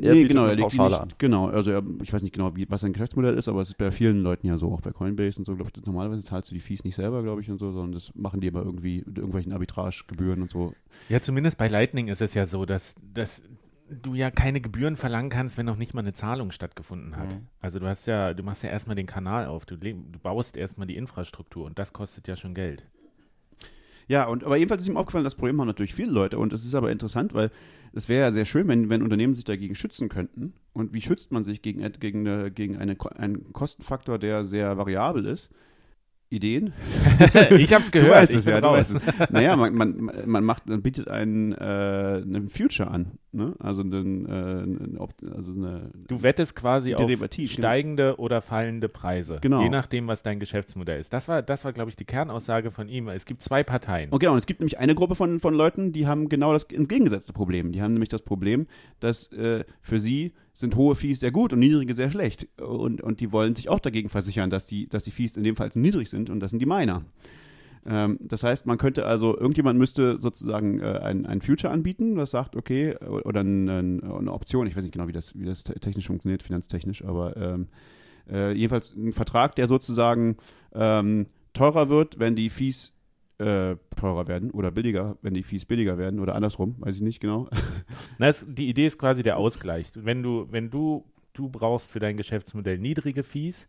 Er nee, genau, er legt die nicht, an. Genau, also er, ich weiß nicht genau, wie, was sein Geschäftsmodell ist, aber es ist bei vielen Leuten ja so, auch bei Coinbase und so, glaube ich, normalerweise zahlst du die Fees nicht selber, glaube ich, und so, sondern das machen die aber irgendwie mit irgendwelchen Arbitragegebühren und so. Ja, zumindest bei Lightning ist es ja so, dass, dass du ja keine Gebühren verlangen kannst, wenn noch nicht mal eine Zahlung stattgefunden hat. Mhm. Also du hast ja, du machst ja erstmal den Kanal auf, du, du baust erstmal die Infrastruktur und das kostet ja schon Geld. Ja, und aber jedenfalls ist ihm aufgefallen, das Problem haben natürlich viele Leute und es ist aber interessant, weil es wäre ja sehr schön, wenn, wenn Unternehmen sich dagegen schützen könnten. Und wie schützt man sich gegen, gegen, eine, gegen eine, einen Kostenfaktor, der sehr variabel ist? Ideen? ich habe es gehört. Du weißt es, ja, du weißt es. Naja, man, man, man, macht, man bietet einen, äh, einen Future an. Ne? Also, einen, äh, also eine. Du wettest quasi auf genau. steigende genau. oder fallende Preise. Genau. Je nachdem, was dein Geschäftsmodell ist. Das war, das war glaube ich, die Kernaussage von ihm. Es gibt zwei Parteien. Und genau, und es gibt nämlich eine Gruppe von, von Leuten, die haben genau das entgegengesetzte Problem. Die haben nämlich das Problem, dass äh, für sie sind hohe Fees sehr gut und niedrige sehr schlecht. Und, und die wollen sich auch dagegen versichern, dass die, dass die Fees in dem Fall niedrig sind und das sind die Miner. Ähm, das heißt, man könnte also, irgendjemand müsste sozusagen äh, ein, ein Future anbieten, das sagt, okay, oder ein, eine Option, ich weiß nicht genau, wie das, wie das technisch funktioniert, finanztechnisch, aber ähm, äh, jedenfalls ein Vertrag, der sozusagen ähm, teurer wird, wenn die Fees äh, teurer werden oder billiger, wenn die Fees billiger werden oder andersrum, weiß ich nicht genau. Na, es, die Idee ist quasi der Ausgleich. Wenn du, wenn du, du brauchst für dein Geschäftsmodell niedrige Fees,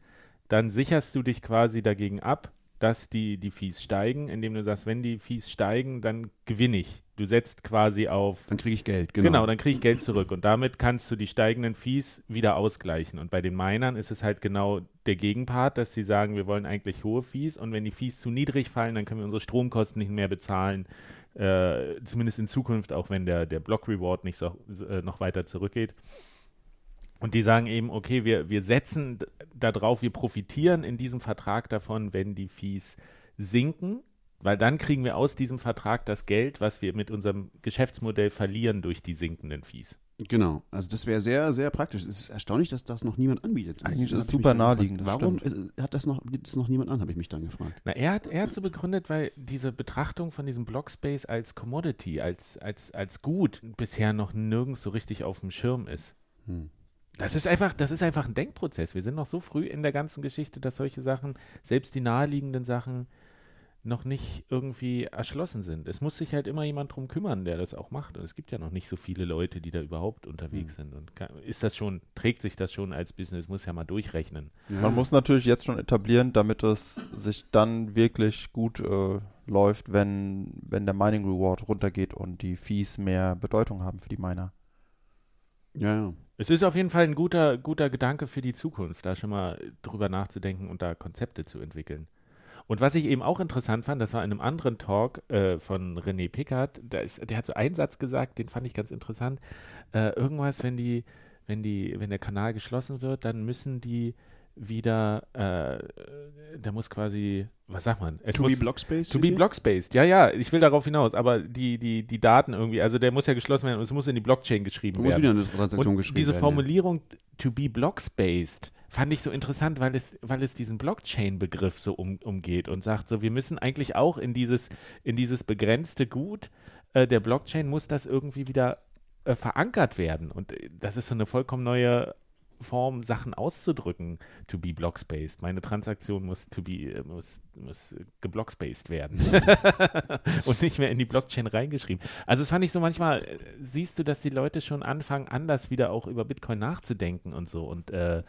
dann sicherst du dich quasi dagegen ab, dass die, die Fees steigen, indem du sagst, wenn die Fees steigen, dann gewinne ich. Du setzt quasi auf. Dann kriege ich Geld, genau. Genau, dann kriege ich Geld zurück. Und damit kannst du die steigenden Fees wieder ausgleichen. Und bei den Minern ist es halt genau der Gegenpart, dass sie sagen, wir wollen eigentlich hohe Fees. Und wenn die Fees zu niedrig fallen, dann können wir unsere Stromkosten nicht mehr bezahlen. Äh, zumindest in Zukunft, auch wenn der, der Block-Reward nicht so, äh, noch weiter zurückgeht. Und die sagen eben, okay, wir, wir setzen darauf, wir profitieren in diesem Vertrag davon, wenn die Fees sinken, weil dann kriegen wir aus diesem Vertrag das Geld, was wir mit unserem Geschäftsmodell verlieren durch die sinkenden Fees. Genau, also das wäre sehr, sehr praktisch. Es ist erstaunlich, dass das noch niemand anbietet. Eigentlich ist es super naheliegend. Warum stimmt. hat das noch, das noch niemand an, habe ich mich dann gefragt. Na, er hat, er hat so begründet, weil diese Betrachtung von diesem Blockspace als Commodity, als, als, als Gut bisher noch nirgends so richtig auf dem Schirm ist. Hm. Das ist einfach, das ist einfach ein Denkprozess. Wir sind noch so früh in der ganzen Geschichte, dass solche Sachen, selbst die naheliegenden Sachen, noch nicht irgendwie erschlossen sind. Es muss sich halt immer jemand drum kümmern, der das auch macht. Und es gibt ja noch nicht so viele Leute, die da überhaupt unterwegs mhm. sind. Und kann, ist das schon, trägt sich das schon als Business, muss ja mal durchrechnen. Ja. Man muss natürlich jetzt schon etablieren, damit es sich dann wirklich gut äh, läuft, wenn, wenn der Mining Reward runtergeht und die Fees mehr Bedeutung haben für die Miner. Ja, ja. Es ist auf jeden Fall ein guter, guter Gedanke für die Zukunft, da schon mal drüber nachzudenken und da Konzepte zu entwickeln. Und was ich eben auch interessant fand, das war in einem anderen Talk äh, von René Pickard, der, ist, der hat so einen Satz gesagt, den fand ich ganz interessant. Äh, irgendwas, wenn die, wenn die, wenn der Kanal geschlossen wird, dann müssen die wieder, äh, da muss quasi, was sagt man? Es to muss, be Blockspace? To be Blockspaced, ja, ja, ich will darauf hinaus, aber die, die, die Daten irgendwie, also der muss ja geschlossen werden und es muss in die Blockchain geschrieben da werden. Muss wieder eine Transaktion und geschrieben diese werden, Formulierung ja. to be Blockspaced, fand ich so interessant, weil es, weil es diesen Blockchain-Begriff so um, umgeht und sagt so, wir müssen eigentlich auch in dieses, in dieses begrenzte Gut äh, der Blockchain muss das irgendwie wieder äh, verankert werden. Und äh, das ist so eine vollkommen neue Form, Sachen auszudrücken, to be blockspaced. Meine Transaktion muss to be, äh, muss, muss geblockspaced werden. und nicht mehr in die Blockchain reingeschrieben. Also das fand ich so manchmal, äh, siehst du, dass die Leute schon anfangen, anders wieder auch über Bitcoin nachzudenken und so. Und äh,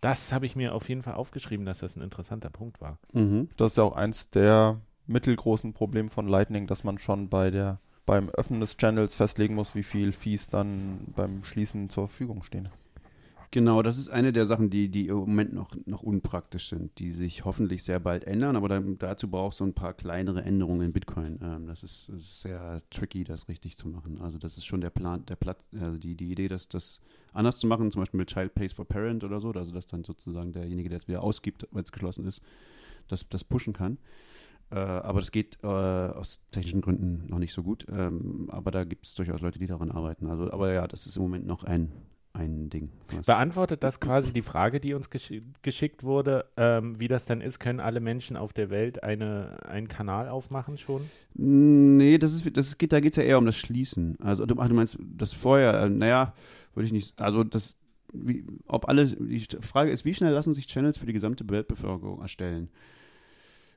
das habe ich mir auf jeden Fall aufgeschrieben, dass das ein interessanter Punkt war. Mhm. Das ist ja auch eins der mittelgroßen Probleme von Lightning, dass man schon bei der beim Öffnen des Channels festlegen muss, wie viel Fees dann beim Schließen zur Verfügung stehen. Genau, das ist eine der Sachen, die, die im Moment noch, noch unpraktisch sind, die sich hoffentlich sehr bald ändern, aber dann, dazu brauchst du ein paar kleinere Änderungen in Bitcoin. Ähm, das, ist, ist, sehr tricky, das richtig zu machen. Also das ist schon der Plan, der Platz, also die, die Idee, dass das anders zu machen, zum Beispiel mit Child Pays for Parent oder so, also dass dann sozusagen derjenige, der es wieder ausgibt, wenn es geschlossen ist, das, das pushen kann. Äh, aber das geht äh, aus technischen Gründen noch nicht so gut. Ähm, aber da gibt es durchaus Leute, die daran arbeiten. Also, aber ja, das ist im Moment noch ein, ein Ding. Beantwortet das quasi die Frage, die uns gesch geschickt wurde, ähm, wie das dann ist? Können alle Menschen auf der Welt eine, einen Kanal aufmachen schon? Nee, das ist, das geht, da geht es ja eher um das Schließen. Also du, ach, du meinst das vorher, äh, naja, würde ich nicht, also das, wie, ob alle, die Frage ist, wie schnell lassen sich Channels für die gesamte Weltbevölkerung erstellen?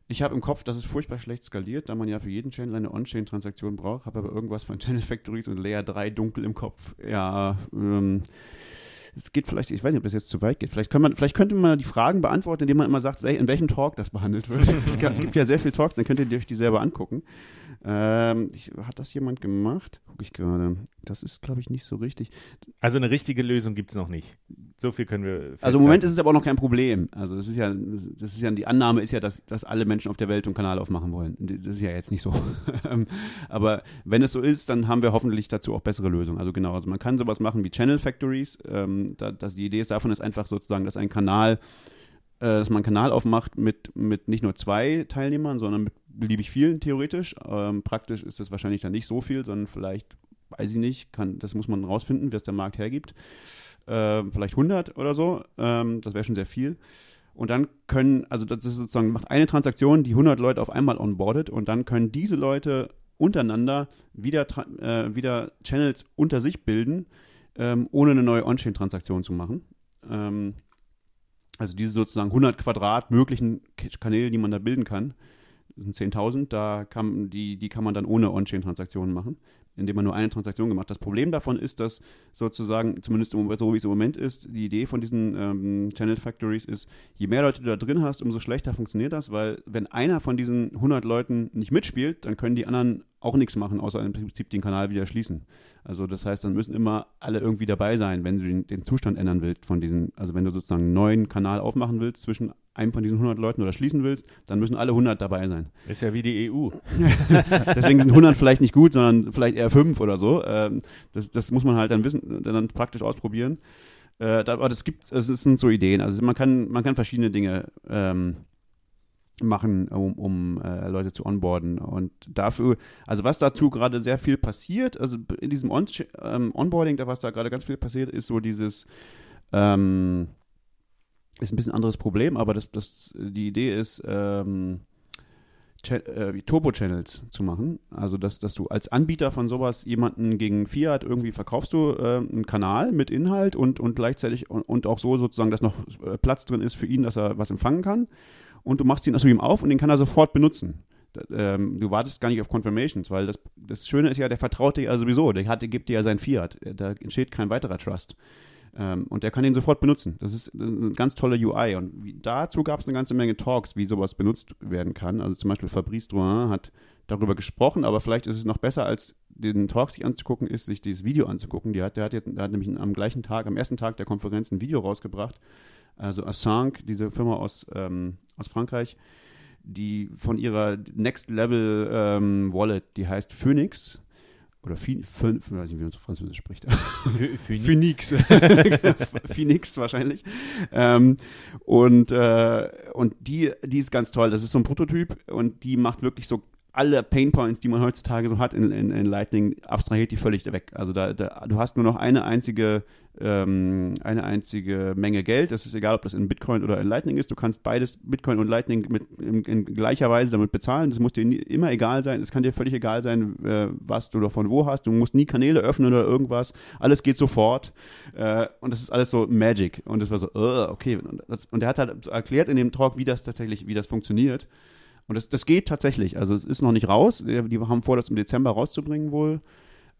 Ich habe im Kopf, dass es furchtbar schlecht skaliert, da man ja für jeden Channel eine On-Chain-Transaktion braucht, habe aber irgendwas von Channel Factories und Layer 3 dunkel im Kopf. Ja, ähm, es geht vielleicht, ich weiß nicht, ob das jetzt zu weit geht. Vielleicht, man, vielleicht könnte man die Fragen beantworten, indem man immer sagt, in welchem Talk das behandelt wird. es gibt ja sehr viele Talks, dann könnt ihr euch die selber angucken. Ähm, ich, hat das jemand gemacht? Gucke ich gerade. Das ist, glaube ich, nicht so richtig. Also eine richtige Lösung gibt es noch nicht. So viel können wir. Festhalten. Also im Moment ist es aber auch noch kein Problem. Also das ist ja, das ist ja die Annahme ist ja, dass, dass alle Menschen auf der Welt einen Kanal aufmachen wollen. Das ist ja jetzt nicht so. aber wenn es so ist, dann haben wir hoffentlich dazu auch bessere Lösungen. Also genau, also man kann sowas machen wie Channel Factories. Ähm, da, dass die Idee ist davon ist einfach sozusagen, dass ein Kanal äh, dass man einen Kanal aufmacht mit, mit nicht nur zwei Teilnehmern, sondern mit beliebig vielen theoretisch. Ähm, praktisch ist das wahrscheinlich dann nicht so viel, sondern vielleicht, weiß ich nicht, kann, das muss man rausfinden, was der Markt hergibt äh, vielleicht 100 oder so. Ähm, das wäre schon sehr viel. Und dann können, also das ist sozusagen, macht eine Transaktion, die 100 Leute auf einmal onboardet und dann können diese Leute untereinander wieder, äh, wieder Channels unter sich bilden, ähm, ohne eine neue On-Chain-Transaktion zu machen. Ähm, also diese sozusagen 100 Quadrat möglichen Kanäle, die man da bilden kann, sind 10.000, da kann, die, die kann man dann ohne On-Chain-Transaktionen machen indem man nur eine Transaktion gemacht. Das Problem davon ist, dass sozusagen, zumindest so wie es im Moment ist, die Idee von diesen ähm, Channel Factories ist, je mehr Leute du da drin hast, umso schlechter funktioniert das, weil wenn einer von diesen 100 Leuten nicht mitspielt, dann können die anderen auch nichts machen, außer im Prinzip den Kanal wieder schließen. Also das heißt, dann müssen immer alle irgendwie dabei sein, wenn du den, den Zustand ändern willst von diesen, also wenn du sozusagen einen neuen Kanal aufmachen willst zwischen einem von diesen 100 Leuten oder schließen willst, dann müssen alle 100 dabei sein. Ist ja wie die EU. Deswegen sind 100 vielleicht nicht gut, sondern vielleicht eher 5 oder so. Ähm, das, das muss man halt dann wissen, dann praktisch ausprobieren. Äh, aber das gibt, es sind so Ideen. Also man kann, man kann verschiedene Dinge ähm, machen, um, um äh, Leute zu onboarden. Und dafür, also was dazu gerade sehr viel passiert, also in diesem On ähm, Onboarding, da was da gerade ganz viel passiert, ist so dieses ähm, ist ein bisschen anderes Problem, aber das, das, die Idee ist, ähm, äh, Turbo-Channels zu machen. Also, dass, dass du als Anbieter von sowas jemanden gegen Fiat irgendwie verkaufst du äh, einen Kanal mit Inhalt und, und gleichzeitig und, und, auch so sozusagen, dass noch äh, Platz drin ist für ihn, dass er was empfangen kann. Und du machst ihn also ihm auf und den kann er sofort benutzen. Ähm, du wartest gar nicht auf Confirmations, weil das, das Schöne ist ja, der vertraut dir ja sowieso, der, hat, der gibt dir ja sein Fiat. Da entsteht kein weiterer Trust. Ähm, und der kann den sofort benutzen. Das ist, eine ganz tolle UI. Und dazu gab es eine ganze Menge Talks, wie sowas benutzt werden kann. Also zum Beispiel Fabrice Drouin hat darüber gesprochen, aber vielleicht ist es noch besser, als den Talk sich anzugucken, ist, sich dieses Video anzugucken. Die hat, der, hat jetzt, der hat nämlich am gleichen Tag, am ersten Tag der Konferenz ein Video rausgebracht. Also Assange, diese Firma aus, ähm, aus Frankreich, die von ihrer Next Level ähm, Wallet, die heißt Phoenix, oder fünf, weiß nicht, wie man so Französisch spricht. Phoenix. Phoenix wahrscheinlich. Ähm, und äh, und die, die ist ganz toll. Das ist so ein Prototyp und die macht wirklich so alle Painpoints, die man heutzutage so hat in, in, in Lightning, abstrahiert die völlig weg. Also da, da, du hast nur noch eine einzige, ähm, eine einzige Menge Geld. Das ist egal, ob das in Bitcoin oder in Lightning ist. Du kannst beides, Bitcoin und Lightning, mit, in, in gleicher Weise damit bezahlen. Das muss dir nie, immer egal sein. Es kann dir völlig egal sein, äh, was du davon wo hast. Du musst nie Kanäle öffnen oder irgendwas. Alles geht sofort. Äh, und das ist alles so Magic. Und das war so, uh, okay. Und, und er hat halt erklärt in dem Talk, wie das tatsächlich, wie das funktioniert. Und das, das geht tatsächlich. Also es ist noch nicht raus. Die haben vor, das im Dezember rauszubringen wohl.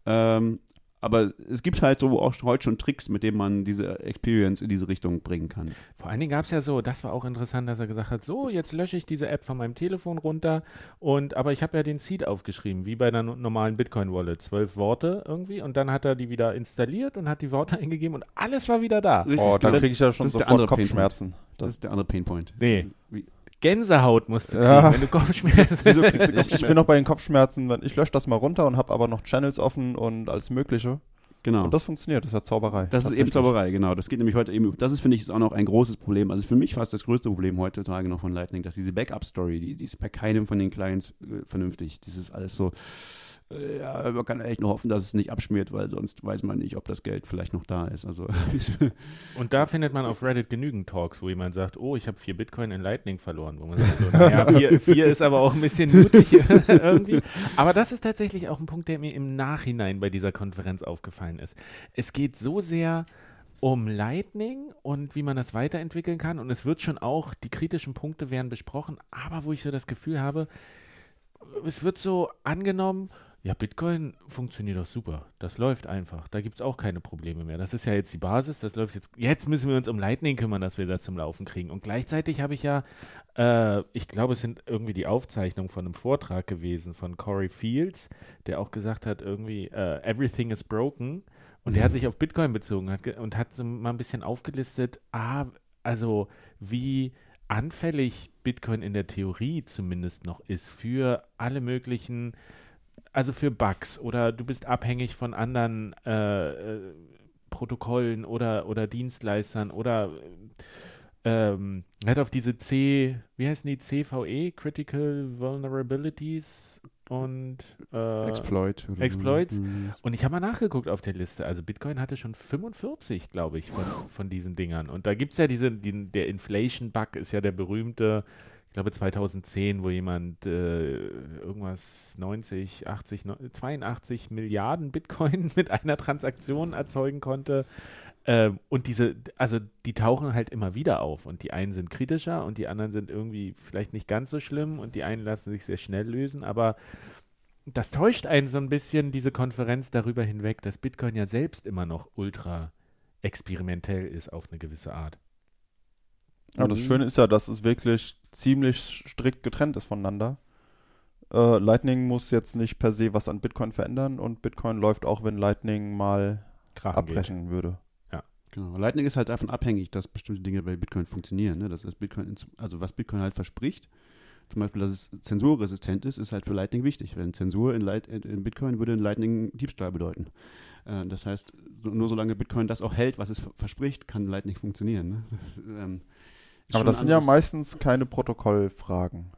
Ähm, aber es gibt halt so auch heute schon Tricks, mit denen man diese Experience in diese Richtung bringen kann. Vor allen Dingen gab es ja so, das war auch interessant, dass er gesagt hat, so, jetzt lösche ich diese App von meinem Telefon runter und aber ich habe ja den Seed aufgeschrieben, wie bei einer normalen Bitcoin-Wallet. Zwölf Worte irgendwie und dann hat er die wieder installiert und hat die Worte eingegeben und alles war wieder da. Richtig, oh, dann kriege ich ja schon sofort Kopfschmerzen. Das, das, ist der andere Painpoint. Nee. Wie, Gänsehaut musst du kriegen, ja. wenn du Kopfschmerzen Wieso kriegst du Kopfschmerzen? Ich bin noch bei den Kopfschmerzen. Ich lösche das mal runter und habe aber noch Channels offen und alles Mögliche. Genau. Und das funktioniert, das ist ja Zauberei. Das ist eben Zauberei, genau. Das geht nämlich heute eben, das ist, finde ich, ist auch noch ein großes Problem. Also für mich fast das größte Problem heutzutage noch von Lightning, dass diese Backup-Story, die, die ist bei keinem von den Clients äh, vernünftig. Das ist alles so, ja, man kann echt nur hoffen, dass es nicht abschmiert, weil sonst weiß man nicht, ob das Geld vielleicht noch da ist. Also und da findet man auf Reddit genügend Talks, wo jemand sagt, oh, ich habe vier Bitcoin in Lightning verloren. Wo man sagt, so, naja, vier, vier ist aber auch ein bisschen mutig irgendwie. Aber das ist tatsächlich auch ein Punkt, der mir im Nachhinein bei dieser Konferenz aufgefallen ist. Es geht so sehr um Lightning und wie man das weiterentwickeln kann. Und es wird schon auch, die kritischen Punkte werden besprochen, aber wo ich so das Gefühl habe, es wird so angenommen, ja, Bitcoin funktioniert doch super. Das läuft einfach. Da gibt es auch keine Probleme mehr. Das ist ja jetzt die Basis. Das läuft jetzt. Jetzt müssen wir uns um Lightning kümmern, dass wir das zum Laufen kriegen. Und gleichzeitig habe ich ja, äh, ich glaube, es sind irgendwie die Aufzeichnungen von einem Vortrag gewesen von Corey Fields, der auch gesagt hat, irgendwie, uh, everything is broken. Und der hat sich auf Bitcoin bezogen hat, und hat so mal ein bisschen aufgelistet, ah, also wie anfällig Bitcoin in der Theorie zumindest noch ist für alle möglichen also für Bugs oder du bist abhängig von anderen äh, äh, Protokollen oder, oder Dienstleistern oder ähm, halt auf diese C, wie heißen die CVE, Critical Vulnerabilities und äh, Exploit. Exploits. Und ich habe mal nachgeguckt auf der Liste. Also Bitcoin hatte schon 45, glaube ich, von, von diesen Dingern. Und da gibt es ja diese, die, der Inflation-Bug ist ja der berühmte ich glaube 2010, wo jemand äh, irgendwas 90, 80, 82 Milliarden Bitcoin mit einer Transaktion erzeugen konnte. Äh, und diese, also die tauchen halt immer wieder auf und die einen sind kritischer und die anderen sind irgendwie vielleicht nicht ganz so schlimm und die einen lassen sich sehr schnell lösen, aber das täuscht einen so ein bisschen, diese Konferenz darüber hinweg, dass Bitcoin ja selbst immer noch ultra experimentell ist auf eine gewisse Art. Ja, das mhm. Schöne ist ja, dass es wirklich ziemlich strikt getrennt ist voneinander. Äh, Lightning muss jetzt nicht per se was an Bitcoin verändern und Bitcoin läuft auch, wenn Lightning mal Krachen abbrechen geht. würde. Ja, genau. Lightning ist halt davon abhängig, dass bestimmte Dinge bei Bitcoin funktionieren. Ne? Das ist Bitcoin, also was Bitcoin halt verspricht, zum Beispiel, dass es zensurresistent ist, ist halt für Lightning wichtig. Wenn Zensur in, Light, in Bitcoin würde in Lightning Diebstahl bedeuten. Äh, das heißt, so, nur solange Bitcoin das auch hält, was es verspricht, kann Lightning funktionieren. Ne? Das, ähm, Aber das sind ja meistens keine Protokollfragen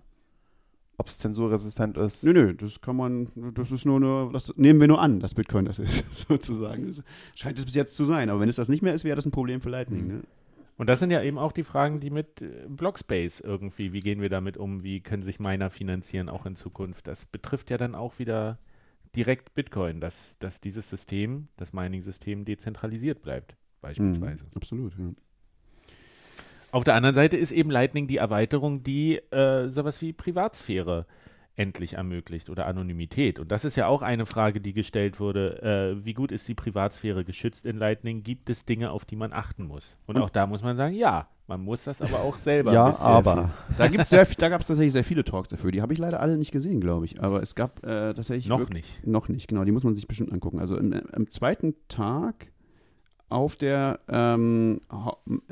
ob es zensurresistent ist. Nö, nö, das kann man, das ist nur, nur das nehmen wir nur an, dass Bitcoin das ist, sozusagen. Das scheint es bis jetzt zu sein, aber wenn es das nicht mehr ist, wäre das ein Problem für Lightning. Mhm. Ne? Und das sind ja eben auch die Fragen, die mit äh, Blockspace irgendwie, wie gehen wir damit um, wie können sich Miner finanzieren auch in Zukunft. Das betrifft ja dann auch wieder direkt Bitcoin, dass, dass dieses System, das Mining-System dezentralisiert bleibt, beispielsweise. Mhm, absolut, ja. Auf der anderen Seite ist eben Lightning die Erweiterung, die äh, sowas wie Privatsphäre endlich ermöglicht oder Anonymität. Und das ist ja auch eine Frage, die gestellt wurde. Äh, wie gut ist die Privatsphäre geschützt in Lightning? Gibt es Dinge, auf die man achten muss? Und auch da muss man sagen, ja, man muss das aber auch selber. ja, aber. Da, gibt's sehr, da gab es tatsächlich sehr viele Talks dafür. Die habe ich leider alle nicht gesehen, glaube ich. Aber es gab äh, tatsächlich. Noch nicht. Noch nicht, genau. Die muss man sich bestimmt angucken. Also im, im zweiten Tag auf der ähm,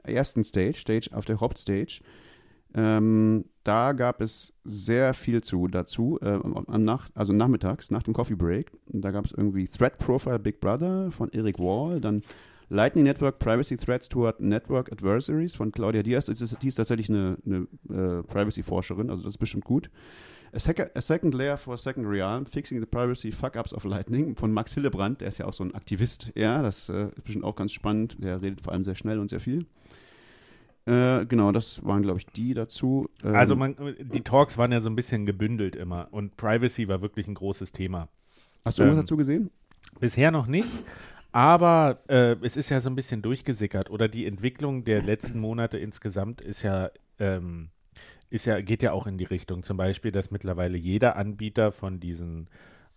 ersten Stage, Stage, auf der Hauptstage, ähm, da gab es sehr viel zu dazu, äh, am Nacht, also nachmittags, nach dem Coffee Break. Da gab es irgendwie Threat Profile Big Brother von Eric Wall, dann Lightning Network Privacy Threats Toward Network Adversaries von Claudia Diaz. Ist, die ist tatsächlich eine, eine äh, Privacy-Forscherin, also das ist bestimmt gut. A, sec a, Second Layer for a Second Realm, Fixing the Privacy Fuck-Ups of Lightning von Max Hillebrand, der ist ja auch so ein Aktivist. Ja, das äh, ist bestimmt auch ganz spannend. Der redet vor allem sehr schnell und sehr viel. Äh, genau, das waren, glaube ich, die dazu. Ähm, also man, die Talks waren ja so ein bisschen gebündelt immer und Privacy war wirklich ein großes Thema. Hast du ähm, irgendwas dazu gesehen? Bisher noch nicht. Aber äh, es ist ja so ein bisschen durchgesickert oder die Entwicklung der letzten Monate insgesamt ist ja ähm, ist ja, geht ja auch in die Richtung. Zum Beispiel, dass mittlerweile jeder Anbieter von diesen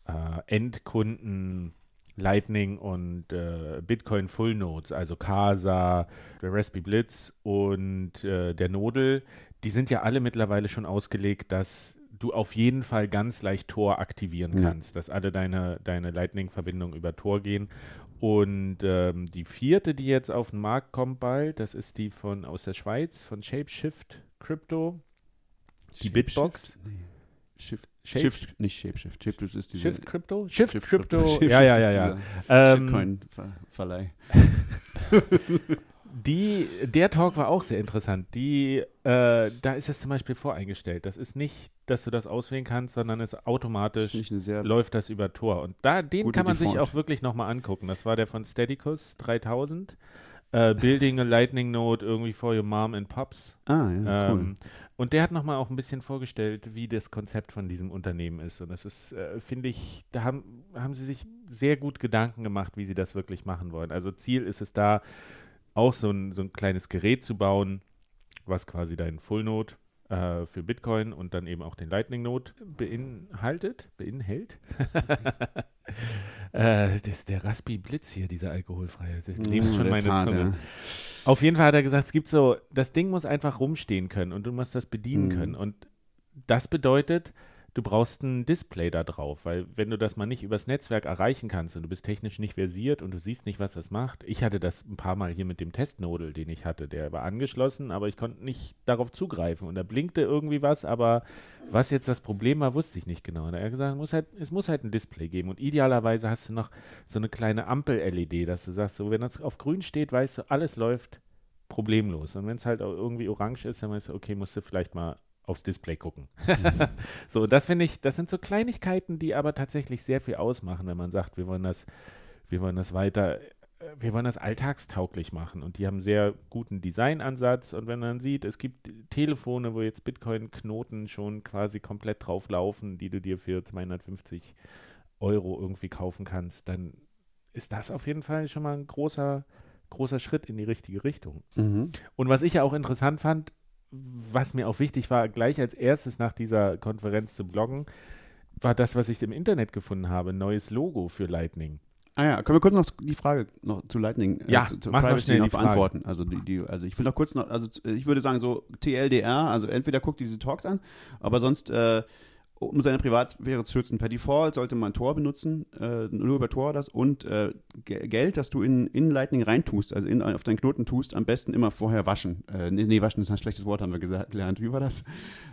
äh, Endkunden Lightning und äh, Bitcoin Full Nodes, also Casa, der Raspberry Blitz und äh, der Nodel, die sind ja alle mittlerweile schon ausgelegt, dass du auf jeden Fall ganz leicht Tor aktivieren ja. kannst, dass alle deine, deine Lightning-Verbindungen über Tor gehen. Und ähm, die vierte, die jetzt auf den Markt kommt bald, das ist die von aus der Schweiz, von Shapeshift Crypto. Die Shape Bitbox? Shift? Nee. Shift, Shift, nicht Shapeshift. Shift ist diese. Shift Crypto? Shift, Shift Crypto. Shift, ja, ja, ja, ja. Ähm, Shitcoin-Verleih. Die, der Talk war auch sehr interessant. Die, äh, da ist es zum Beispiel voreingestellt. Das ist nicht, dass du das auswählen kannst, sondern es automatisch läuft das über Tor. Und da, den kann man Default. sich auch wirklich nochmal angucken. Das war der von Steadicus 3000. Äh, Building a Lightning Node irgendwie for your mom and pops. Ah, ja, ähm, cool. Und der hat nochmal auch ein bisschen vorgestellt, wie das Konzept von diesem Unternehmen ist. Und das ist, äh, finde ich, da haben, haben sie sich sehr gut Gedanken gemacht, wie sie das wirklich machen wollen. Also Ziel ist es da, auch so ein, so ein kleines Gerät zu bauen, was quasi deinen Full Node äh, für Bitcoin und dann eben auch den Lightning Node beinhaltet, beinhält. äh, das der Raspi Blitz hier, dieser alkoholfreie. Das klebt mm, schon meine hart, Zunge. Ja. Auf jeden Fall hat er gesagt, es gibt so, das Ding muss einfach rumstehen können und du musst das bedienen mm. können. Und das bedeutet, du brauchst ein Display da drauf, weil wenn du das mal nicht übers Netzwerk erreichen kannst und du bist technisch nicht versiert und du siehst nicht, was das macht. Ich hatte das ein paar Mal hier mit dem Testnodel, den ich hatte, der war angeschlossen, aber ich konnte nicht darauf zugreifen und da blinkte irgendwie was, aber was jetzt das Problem war, wusste ich nicht genau. Und er hat gesagt, es muss halt, es muss halt ein Display geben und idealerweise hast du noch so eine kleine Ampel-LED, dass du sagst, so wenn das auf grün steht, weißt du, alles läuft problemlos. Und wenn es halt auch irgendwie orange ist, dann weißt du, okay, musst du vielleicht mal aufs Display gucken. Mhm. so, das finde ich, das sind so Kleinigkeiten, die aber tatsächlich sehr viel ausmachen, wenn man sagt, wir wollen das, wir wollen das weiter, äh, wir wollen das alltagstauglich machen. Und die haben sehr guten Designansatz. Und wenn man sieht, es gibt Telefone, wo jetzt Bitcoin-Knoten schon quasi komplett drauf laufen, die du dir für 250 Euro irgendwie kaufen kannst, dann ist das auf jeden Fall schon mal ein großer, großer Schritt in die richtige Richtung. Mhm. Und was ich ja auch interessant fand, was mir auch wichtig war, gleich als erstes nach dieser Konferenz zu bloggen, war das, was ich im Internet gefunden habe, neues Logo für Lightning. Ah ja, können wir kurz noch die Frage noch zu Lightning äh, ja, zu, zu Privacy noch beantworten. Also die, die, also ich will noch kurz noch, also ich würde sagen so TLDR, also entweder guckt ihr diese Talks an, aber sonst äh, um seine Privatsphäre zu schützen. Per Default sollte man Tor benutzen, äh, nur über Tor das und äh, Geld, das du in, in Lightning reintust, also in, auf deinen Knoten tust, am besten immer vorher waschen. Äh, nee, nee, waschen ist ein schlechtes Wort, haben wir gesagt, gelernt. Wie war das?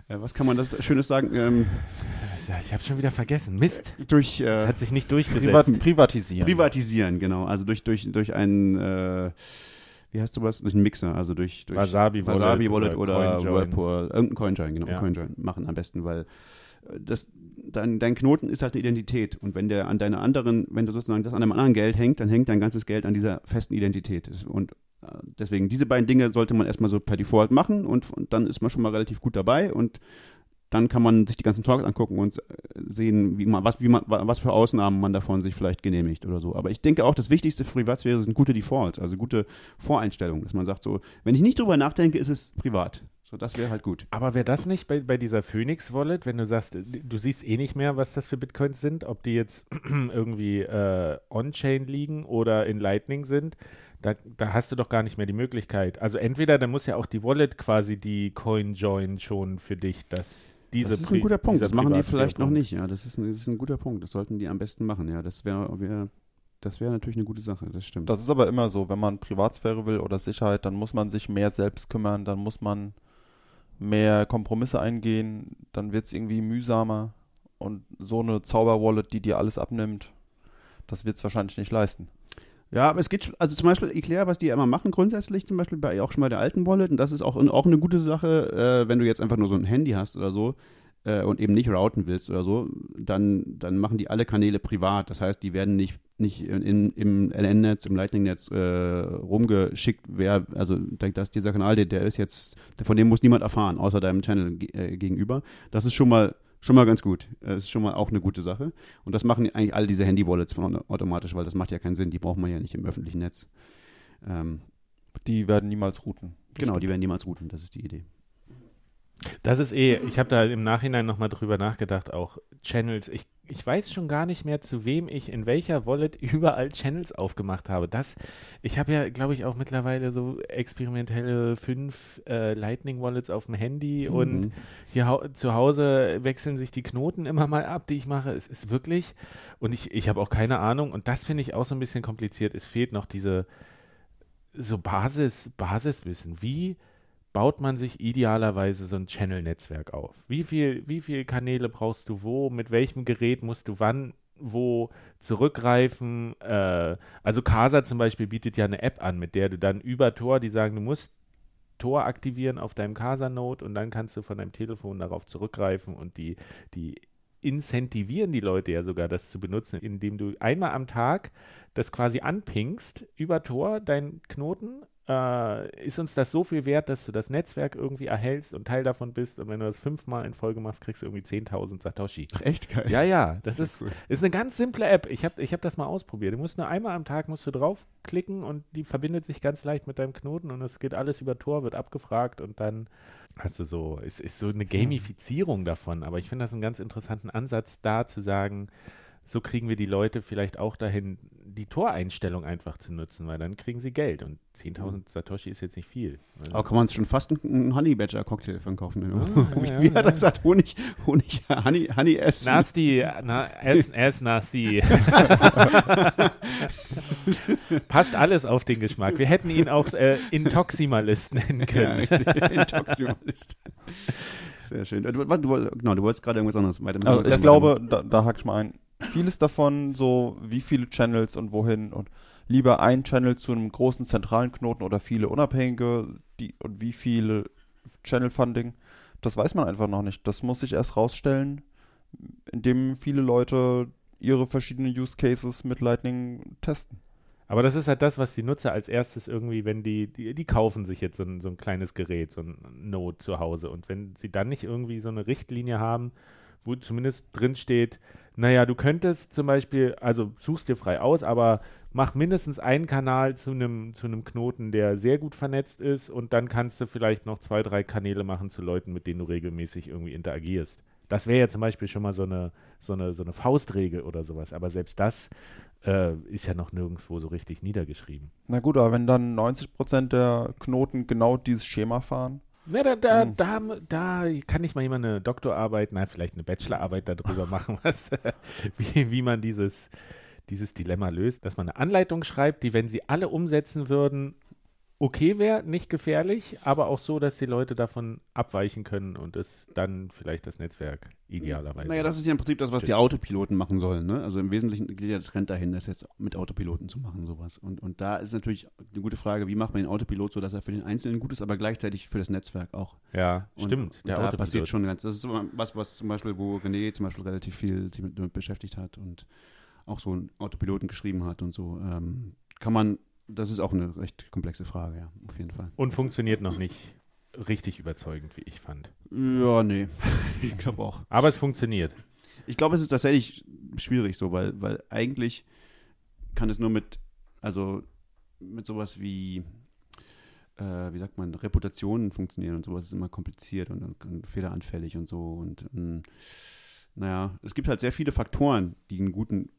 Äh, was kann man das Schönes sagen? Ähm, ich habe schon wieder vergessen. Mist. Durch, äh, das hat sich nicht durchgesetzt. Privat, privatisieren. Privatisieren, genau. Also durch, durch, durch einen äh, wie heißt sowas? Durch einen Mixer, also durch, durch Wasabi, Wasabi Wallet, oder, oder Whirlpool, irgendein Coinjoin, genau, ja. Coinjoin machen am besten, weil das, dein, dein Knoten ist halt eine Identität. Und wenn der an deiner anderen, wenn du sozusagen das an einem anderen Geld hängt, dann hängt dein ganzes Geld an dieser festen Identität. Und äh, deswegen, diese beiden Dinge sollte man erstmal so per Default machen und, und dann ist man schon mal relativ gut dabei und dann kann man sich die ganzen Talks angucken und äh, sehen, wie man, was, wie man, was für Ausnahmen man davon sich vielleicht genehmigt oder so. Aber ich denke auch, das Wichtigste für Privatsphäre sind gute Defaults, also gute Voreinstellungen, dass man sagt so, wenn ich nicht drüber nachdenke, ist es privat. So, das wäre halt gut. Aber wäre das nicht bei, bei dieser Phoenix Wallet, wenn du sagst, du siehst eh nicht mehr, was das für Bitcoins sind, ob die jetzt irgendwie äh, on-chain liegen oder in Lightning sind, da, da, hast du doch gar nicht mehr die Möglichkeit. Also entweder, da muss ja auch die Wallet quasi die Coin join schon für dich, dass diese Das ist ein guter Punkt. Das machen die vielleicht noch nicht. Ja, das ist, ein, das ist ein guter Punkt. Das sollten die am besten machen. Ja, das wäre wär, das wäre natürlich eine gute Sache, das stimmt. Das ist aber immer so, wenn man Privatsphäre will oder Sicherheit, dann muss man sich mehr selbst kümmern, dann muss man mehr Kompromisse eingehen, dann wird es irgendwie mühsamer und so eine Zauber-Wallet, die dir alles abnimmt, das wird es wahrscheinlich nicht leisten. Ja, aber es geht, also zum Beispiel Eclair, was die ja immer machen grundsätzlich, zum Beispiel bei auch schon bei der alten Wallet, und das ist auch, auch eine gute Sache, äh, wenn du jetzt einfach nur so ein Handy hast oder so, äh, und eben nicht routen willst oder so, dann, dann machen die alle Kanäle privat. Das heißt, die werden nicht, nicht in, im LN-Netz, im Lightning-Netz äh, rumgeschickt. Wer, also dass dieser Kanal, der, der ist jetzt, von dem muss niemand erfahren, außer deinem Channel äh, gegenüber. Das ist schon mal schon mal ganz gut. Das ist schon mal auch eine gute Sache. Und das machen eigentlich alle diese Handy-Wallets von automatisch, weil das macht ja keinen Sinn. Die braucht man ja nicht im öffentlichen Netz. Ähm, die werden niemals routen. Genau, die werden niemals routen. Das ist die Idee. Das ist eh, ich habe da im Nachhinein nochmal drüber nachgedacht, auch Channels. Ich, ich weiß schon gar nicht mehr, zu wem ich in welcher Wallet überall Channels aufgemacht habe. Das, ich habe ja, glaube ich, auch mittlerweile so experimentelle fünf äh, Lightning-Wallets auf dem Handy mhm. und hier zu Hause wechseln sich die Knoten immer mal ab, die ich mache. Es ist wirklich, und ich, ich habe auch keine Ahnung, und das finde ich auch so ein bisschen kompliziert. Es fehlt noch diese so Basis, Basiswissen. Wie baut man sich idealerweise so ein Channel-Netzwerk auf? Wie viel, wie viele Kanäle brauchst du wo? Mit welchem Gerät musst du wann wo zurückgreifen? Äh, also Casa zum Beispiel bietet ja eine App an, mit der du dann über Tor, die sagen, du musst Tor aktivieren auf deinem Casa-Node und dann kannst du von deinem Telefon darauf zurückgreifen und die, die incentivieren die Leute ja sogar, das zu benutzen, indem du einmal am Tag das quasi anpingst über Tor, deinen Knoten, äh, ist uns das so viel wert, dass du das Netzwerk irgendwie erhältst und Teil davon bist. Und wenn du das fünfmal in Folge machst, kriegst du irgendwie 10.000 Satoshi. Ach, echt geil. Ja, ja. Das, ist, ist eine ganz simple App. Ich habe ich hab das mal ausprobiert. Du musst nur einmal am Tag musst du draufklicken und die verbindet sich ganz leicht mit deinem Knoten und es geht alles über Tor, wird abgefragt und dann hast du so, es ist so eine Gamifizierung davon. Aber ich finde das einen ganz interessanten Ansatz, da zu sagen, so kriegen wir die Leute vielleicht auch dahin, die Toreinstellung einfach zu nutzen, weil dann kriegen sie Geld und 10.000 Satoshi ist jetzt nicht viel. Also Aber kann man schon fast einen Honey Badger Cocktail von kaufen? Ah, ja, Wie ja, hat er gesagt? Honig, Honig, Honey, Honey S. Nasty, na, S, S nasty. Passt alles auf den Geschmack. Wir hätten ihn auch äh, Intoximalist nennen können. Ja, Intoximalist. Sehr schön. Du, du, genau, du wolltest gerade irgendwas anderes. Also ich glaube, da, da hake ich mal ein vieles davon, so wie viele Channels und wohin und lieber ein Channel zu einem großen zentralen Knoten oder viele unabhängige die, und wie viele Channel Funding, das weiß man einfach noch nicht. Das muss sich erst rausstellen, indem viele Leute ihre verschiedenen Use Cases mit Lightning testen. Aber das ist halt das, was die Nutzer als erstes irgendwie, wenn die, die, die kaufen sich jetzt so ein, so ein kleines Gerät, so ein Node zu Hause. Und wenn sie dann nicht irgendwie so eine Richtlinie haben, wo zumindest drin steht, naja, du könntest zum Beispiel, also suchst dir frei aus, aber mach mindestens einen Kanal zu einem zu Knoten, der sehr gut vernetzt ist und dann kannst du vielleicht noch zwei, drei Kanäle machen zu Leuten, mit denen du regelmäßig irgendwie interagierst. Das wäre ja zum Beispiel schon mal so eine, so eine, so eine Faustregel oder sowas. Aber selbst das äh, ist ja noch nirgendwo so richtig niedergeschrieben. Na gut, aber wenn dann 90% der Knoten genau dieses Schema fahren, Na, da, da, hm. da, da, kann ich mal jemand eine Doktorarbeit, nein, vielleicht eine Bachelorarbeit darüber machen, was, wie, wie man dieses, dieses Dilemma löst, dass man eine Anleitung schreibt, die, wenn sie alle umsetzen würden, okay wäre, nicht gefährlich, aber auch so, dass die Leute davon abweichen können und es dann vielleicht das Netzwerk idealerweise. Naja, das ist ja im Prinzip das, was die Autopiloten machen sollen. Ne? Also im Wesentlichen geht der Trend dahin, das jetzt mit Autopiloten zu machen, sowas. Und, und da ist natürlich eine gute Frage, wie macht man den Autopilot so, dass er für den Einzelnen gut ist, aber gleichzeitig für das Netzwerk auch. Ja, und, stimmt. Und da Autopilot. passiert schon ganz, das ist was, was zum Beispiel, wo René zum Beispiel relativ viel sich damit beschäftigt hat und auch so einen Autopiloten geschrieben hat und so. Ähm, kann man das ist auch eine recht komplexe Frage, ja, auf jeden Fall. Und funktioniert noch nicht richtig überzeugend, wie ich fand. Ja, nee, ich glaube auch. Aber es funktioniert. Ich glaube, es ist tatsächlich schwierig so, weil, weil eigentlich kann es nur mit, also mit sowas wie, äh, wie sagt man, Reputationen funktionieren und sowas ist immer kompliziert und, und, und fehleranfällig und so und mh, mm, naja, es gibt halt sehr viele Faktoren, die einen guten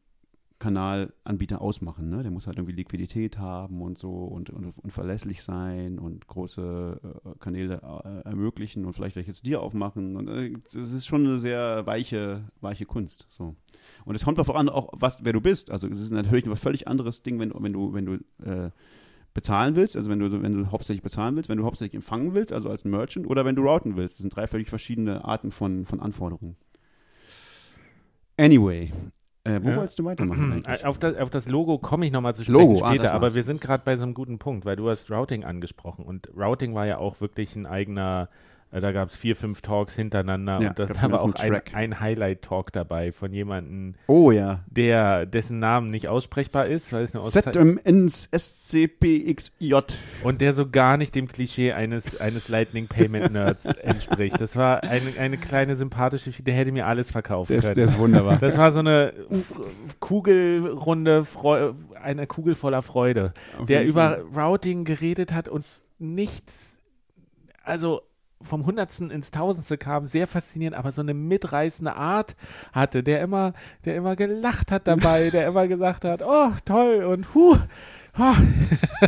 Kanalanbieter ausmachen. Ne? Der muss halt irgendwie Liquidität haben und so und, und, und verlässlich sein und große äh, Kanäle äh, ermöglichen und vielleicht welche zu dir aufmachen. Und es äh, ist schon eine sehr weiche, weiche Kunst. So. Und es kommt darauf an, auch was, wer du bist. Also es ist natürlich ein völlig anderes Ding, wenn, wenn du, wenn du äh, bezahlen willst, also wenn du, wenn du hauptsächlich bezahlen willst, wenn du hauptsächlich empfangen willst, also als Merchant, oder wenn du routen willst. Das sind drei völlig verschiedene Arten von, von Anforderungen. Anyway, äh, wo ja. wolltest du weitermachen? Auf das, auf das, Logo komme ich nochmal zu sprechen Logo, ah, später, ah, aber wir sind gerade bei so einem guten Punkt, weil du hast Routing angesprochen und Routing war ja auch wirklich ein eigener da gab es vier, fünf Talks hintereinander ja, und das, da war auch ein, ein Highlight-Talk dabei von jemandem, oh, ja. der, dessen Namen nicht aussprechbar ist, weil es eine ZMNSCPXJ. Und der so gar nicht dem Klischee eines, eines Lightning Payment Nerds entspricht. Das war eine, eine kleine sympathische, der hätte mir alles verkaufen der können. der ist wunderbar. Das war so eine Kugelrunde, Freu eine Kugel voller Freude, Auf der über Routing geredet hat und nichts, also vom Hundertsten ins Tausendste kam, sehr faszinierend, aber so eine mitreißende Art hatte, der immer, der immer gelacht hat dabei, der immer gesagt hat, oh, toll und huh. Oh.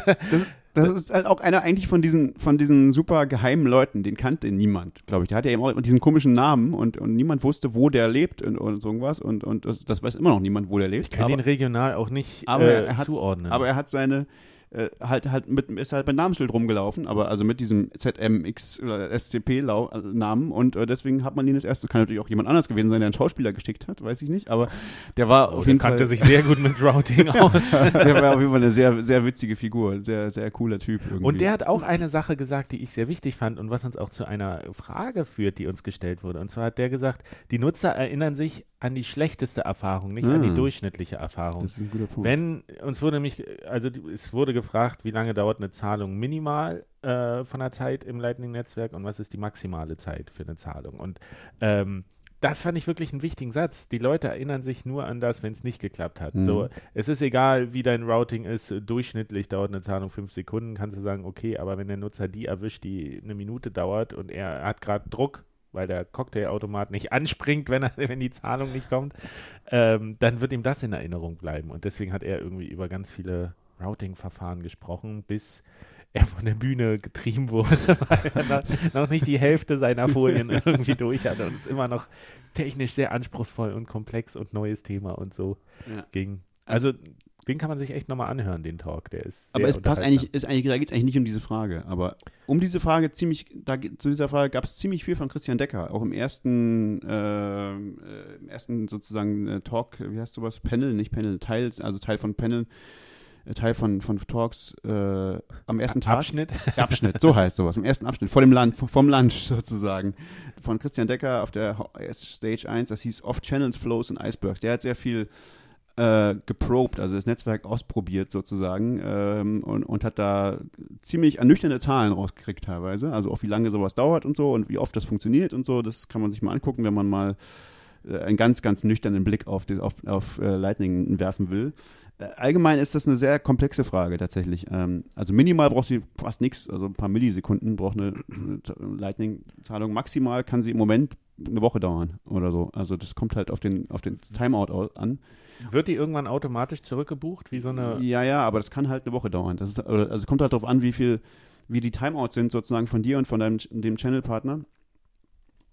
das, das ist halt auch einer eigentlich von diesen, von diesen super geheimen Leuten, den kannte niemand, glaube ich. Der hatte ja immer diesen komischen Namen und, und niemand wusste, wo der lebt und, und so irgendwas und, und das, das weiß immer noch niemand, wo der lebt. Ich kann aber, ihn regional auch nicht aber äh, er zuordnen. Aber er hat seine, äh, halt halt mit ist halt mit Namensschild rumgelaufen, aber also mit diesem ZMX oder SCP-Namen und äh, deswegen hat man ihn das erste, kann natürlich auch jemand anders gewesen sein, der einen Schauspieler geschickt hat, weiß ich nicht, aber der war oh, auf jeden der Fall kannte sich sehr gut mit Routing aus. der war auf jeden Fall eine sehr sehr witzige Figur, sehr sehr cooler Typ irgendwie. Und der hat auch eine Sache gesagt, die ich sehr wichtig fand und was uns auch zu einer Frage führt, die uns gestellt wurde. Und zwar hat der gesagt, die Nutzer erinnern sich an die schlechteste Erfahrung, nicht hm. an die hm. durchschnittliche Erfahrung. Das ist ein guter Punkt. Wenn uns wurde nämlich, also es wurde gefragt, wie lange dauert eine Zahlung minimal äh, von der Zeit im Lightning-Netzwerk und was ist die maximale Zeit für eine Zahlung. Und ähm, das fand ich wirklich einen wichtigen Satz. Die Leute erinnern sich nur an das, wenn es nicht geklappt hat. Mhm. So, es ist egal, wie dein Routing ist. Durchschnittlich dauert eine Zahlung fünf Sekunden. Kannst du sagen, okay, aber wenn der Nutzer die erwischt, die eine Minute dauert und er hat gerade Druck, weil der Cocktailautomat nicht anspringt, wenn, er, wenn die Zahlung nicht kommt, ähm, dann wird ihm das in Erinnerung bleiben. Und deswegen hat er irgendwie über ganz viele Routing-Verfahren gesprochen, bis er von der Bühne getrieben wurde, weil er noch nicht die Hälfte seiner Folien irgendwie durch hatte und es immer noch technisch sehr anspruchsvoll und komplex und neues Thema und so ja. ging. Also den kann man sich echt nochmal anhören, den Talk. Der ist aber es passt eigentlich, ist eigentlich, da geht es eigentlich nicht um diese Frage. Aber um diese Frage ziemlich, da, zu dieser Frage gab es ziemlich viel von Christian Decker. Auch im ersten, äh, im ersten sozusagen äh, Talk, wie heißt sowas? Panel, nicht Panel, Teils, also Teil von Panel äh, Teil von, von Talks äh, am ersten Tag. Abschnitt? Abschnitt, so heißt sowas. Im ersten Abschnitt, vor dem Land, vom Lunch sozusagen. Von Christian Decker auf der Stage 1, das hieß Off Channels, Flows and Icebergs. Der hat sehr viel äh, geprobt, also das Netzwerk ausprobiert sozusagen ähm, und, und hat da ziemlich ernüchternde Zahlen rausgekriegt teilweise. Also auch wie lange sowas dauert und so und wie oft das funktioniert und so. Das kann man sich mal angucken, wenn man mal äh, einen ganz, ganz nüchternen Blick auf, die, auf, auf äh, Lightning werfen will. Äh, allgemein ist das eine sehr komplexe Frage tatsächlich. Ähm, also minimal braucht sie fast nichts, also ein paar Millisekunden braucht eine, eine Lightning-Zahlung. Maximal kann sie im Moment eine Woche dauern oder so. Also das kommt halt auf den, auf den Timeout an. Wird die irgendwann automatisch zurückgebucht, wie so eine. Ja, ja, aber das kann halt eine Woche dauern. Das ist, also es kommt halt darauf an, wie viel wie die Timeouts sind sozusagen von dir und von deinem dem Channel-Partner.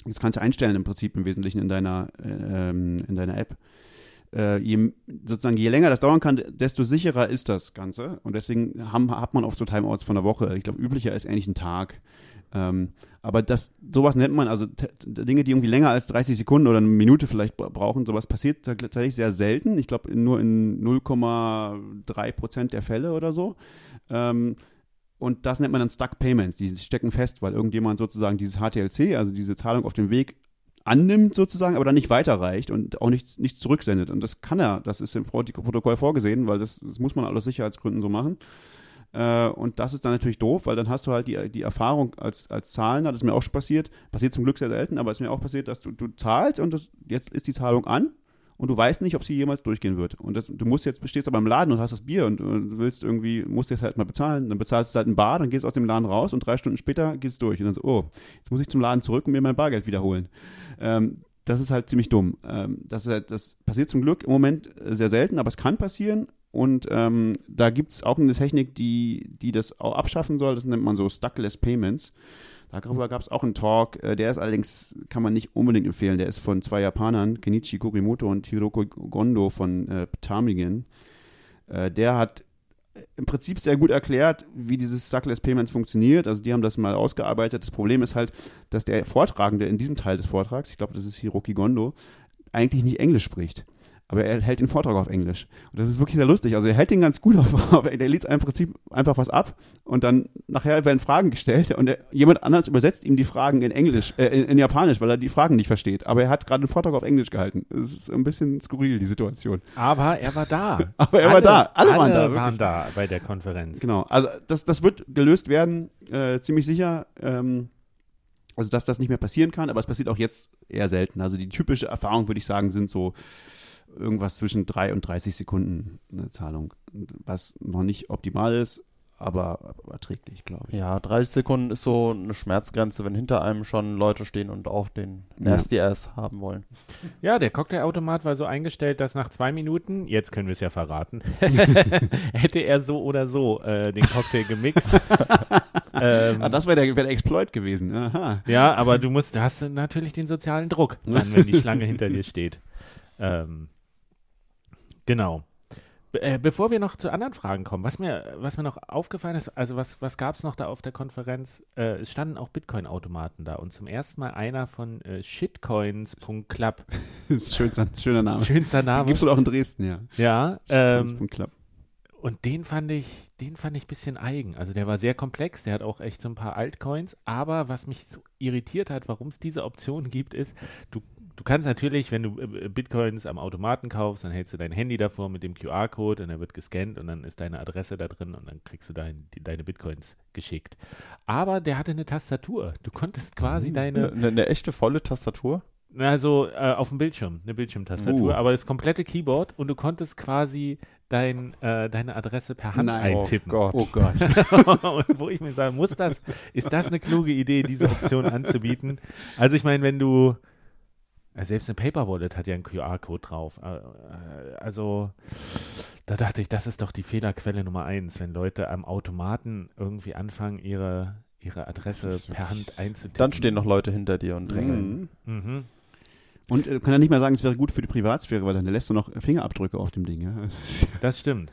Das kannst du einstellen im Prinzip im Wesentlichen in deiner, äh, in deiner App. Äh, je, sozusagen, je länger das dauern kann, desto sicherer ist das Ganze. Und deswegen haben, hat man oft so Timeouts von der Woche. Ich glaube, üblicher ist eigentlich ein Tag. Ähm, aber das, sowas nennt man, also Dinge, die irgendwie länger als 30 Sekunden oder eine Minute vielleicht brauchen, sowas passiert tatsächlich sehr selten. Ich glaube, nur in 0,3 Prozent der Fälle oder so. Ähm, und das nennt man dann Stuck Payments. Die stecken fest, weil irgendjemand sozusagen dieses HTLC, also diese Zahlung auf dem Weg, annimmt sozusagen, aber dann nicht weiterreicht und auch nichts, nichts zurücksendet. Und das kann er, das ist im Protokoll vorgesehen, weil das, das muss man aus Sicherheitsgründen so machen. Äh, und das ist dann natürlich doof, weil dann hast du halt die, die Erfahrung als, als Zahlender, das ist mir auch schon passiert, passiert zum Glück sehr selten, aber es ist mir auch passiert, dass du, du zahlst und das, jetzt ist die Zahlung an und du weißt nicht, ob sie jemals durchgehen wird. Und das, du musst jetzt, stehst aber im Laden und hast das Bier und, und willst irgendwie, musst jetzt halt mal bezahlen, dann bezahlst du halt ein Bar, dann gehst du aus dem Laden raus und drei Stunden später geht es durch. Und dann so, oh, jetzt muss ich zum Laden zurück und mir mein Bargeld wiederholen. Ähm, das ist halt ziemlich dumm. Ähm, das, halt, das passiert zum Glück im Moment sehr selten, aber es kann passieren. Und ähm, da gibt es auch eine Technik, die, die das auch abschaffen soll. Das nennt man so Stuckless Payments. Darüber gab es auch einen Talk. Äh, der ist allerdings, kann man nicht unbedingt empfehlen. Der ist von zwei Japanern, Kenichi Kurimoto und Hiroko Gondo von äh, Ptarmigan. Äh, der hat im Prinzip sehr gut erklärt, wie dieses Stuckless Payments funktioniert. Also die haben das mal ausgearbeitet. Das Problem ist halt, dass der Vortragende in diesem Teil des Vortrags, ich glaube, das ist Hiroki Gondo, eigentlich nicht Englisch spricht aber er hält den Vortrag auf Englisch. Und das ist wirklich sehr lustig. Also er hält den ganz gut auf, aber der liest im Prinzip einfach was ab und dann nachher werden Fragen gestellt und er, jemand anders übersetzt ihm die Fragen in Englisch, äh, in, in, Japanisch, weil er die Fragen nicht versteht. Aber er hat gerade den Vortrag auf Englisch gehalten. Das ist ein bisschen skurril, die Situation. Aber er war da. aber er alle, war da. Alle, alle waren da. Wirklich. waren da bei der Konferenz. Genau. Also das, das wird gelöst werden, äh, ziemlich sicher. Ähm, also dass das nicht mehr passieren kann, aber es passiert auch jetzt eher selten. Also die typische Erfahrung, würde ich sagen, sind so irgendwas zwischen 3 und 30 Sekunden eine Zahlung, was noch nicht optimal ist, aber erträglich, glaube ich. Ja, 30 Sekunden ist so eine Schmerzgrenze, wenn hinter einem schon Leute stehen und auch den Nasty ja. Ass haben wollen. Ja, der Cocktailautomat war so eingestellt, dass nach zwei Minuten, jetzt können wir es ja verraten, hätte er so oder so äh, den Cocktail gemixt. ähm, ah, das wäre der, wär der, Exploit gewesen. Aha. Ja, aber du musst, da hast du natürlich den sozialen Druck, dann, wenn die Schlange hinter dir steht. Ähm, Genau. Be äh, bevor wir noch zu anderen Fragen kommen, was mir, was mir noch aufgefallen ist, also was, was gab es noch da auf der Konferenz? Äh, es standen auch Bitcoin-Automaten da und zum ersten Mal einer von äh, shitcoins.club. das ist schönster, schöner Name. Schönster Name. Gibt es wohl auch in Dresden, ja. Ja. Ähm, und den fand ich, den fand ich ein bisschen eigen. Also der war sehr komplex, der hat auch echt so ein paar Altcoins, aber was mich so irritiert hat, warum es diese Option gibt, ist, du du kannst natürlich, wenn du äh, Bitcoins am Automaten kaufst, dann hältst du dein Handy davor mit dem QR-Code und er wird gescannt und dann ist deine Adresse da drin und dann kriegst du dein, die, deine Bitcoins geschickt. Aber der hatte eine Tastatur. Du konntest quasi hm. deine. Eine, eine echte volle Tastatur? Also äh, auf dem Bildschirm, eine Bildschirmtastatur, uh. aber das komplette Keyboard und du konntest quasi dein, äh, deine Adresse per Hand Nein. eintippen. Oh Gott. Oh Gott. und wo ich mir sagen, muss das, ist das eine kluge Idee, diese Option anzubieten? Also ich meine, wenn du, selbst eine Paper Wallet hat ja einen QR-Code drauf. Äh, äh, also da dachte ich, das ist doch die Fehlerquelle Nummer eins, wenn Leute am Automaten irgendwie anfangen, ihre, ihre Adresse per Hand einzutippen. Dann stehen noch Leute hinter dir und drängeln. Mhm. Mhm. Und äh, kann ja nicht mal sagen, es wäre gut für die Privatsphäre, weil dann lässt du noch Fingerabdrücke auf dem Ding. Ja? Das stimmt.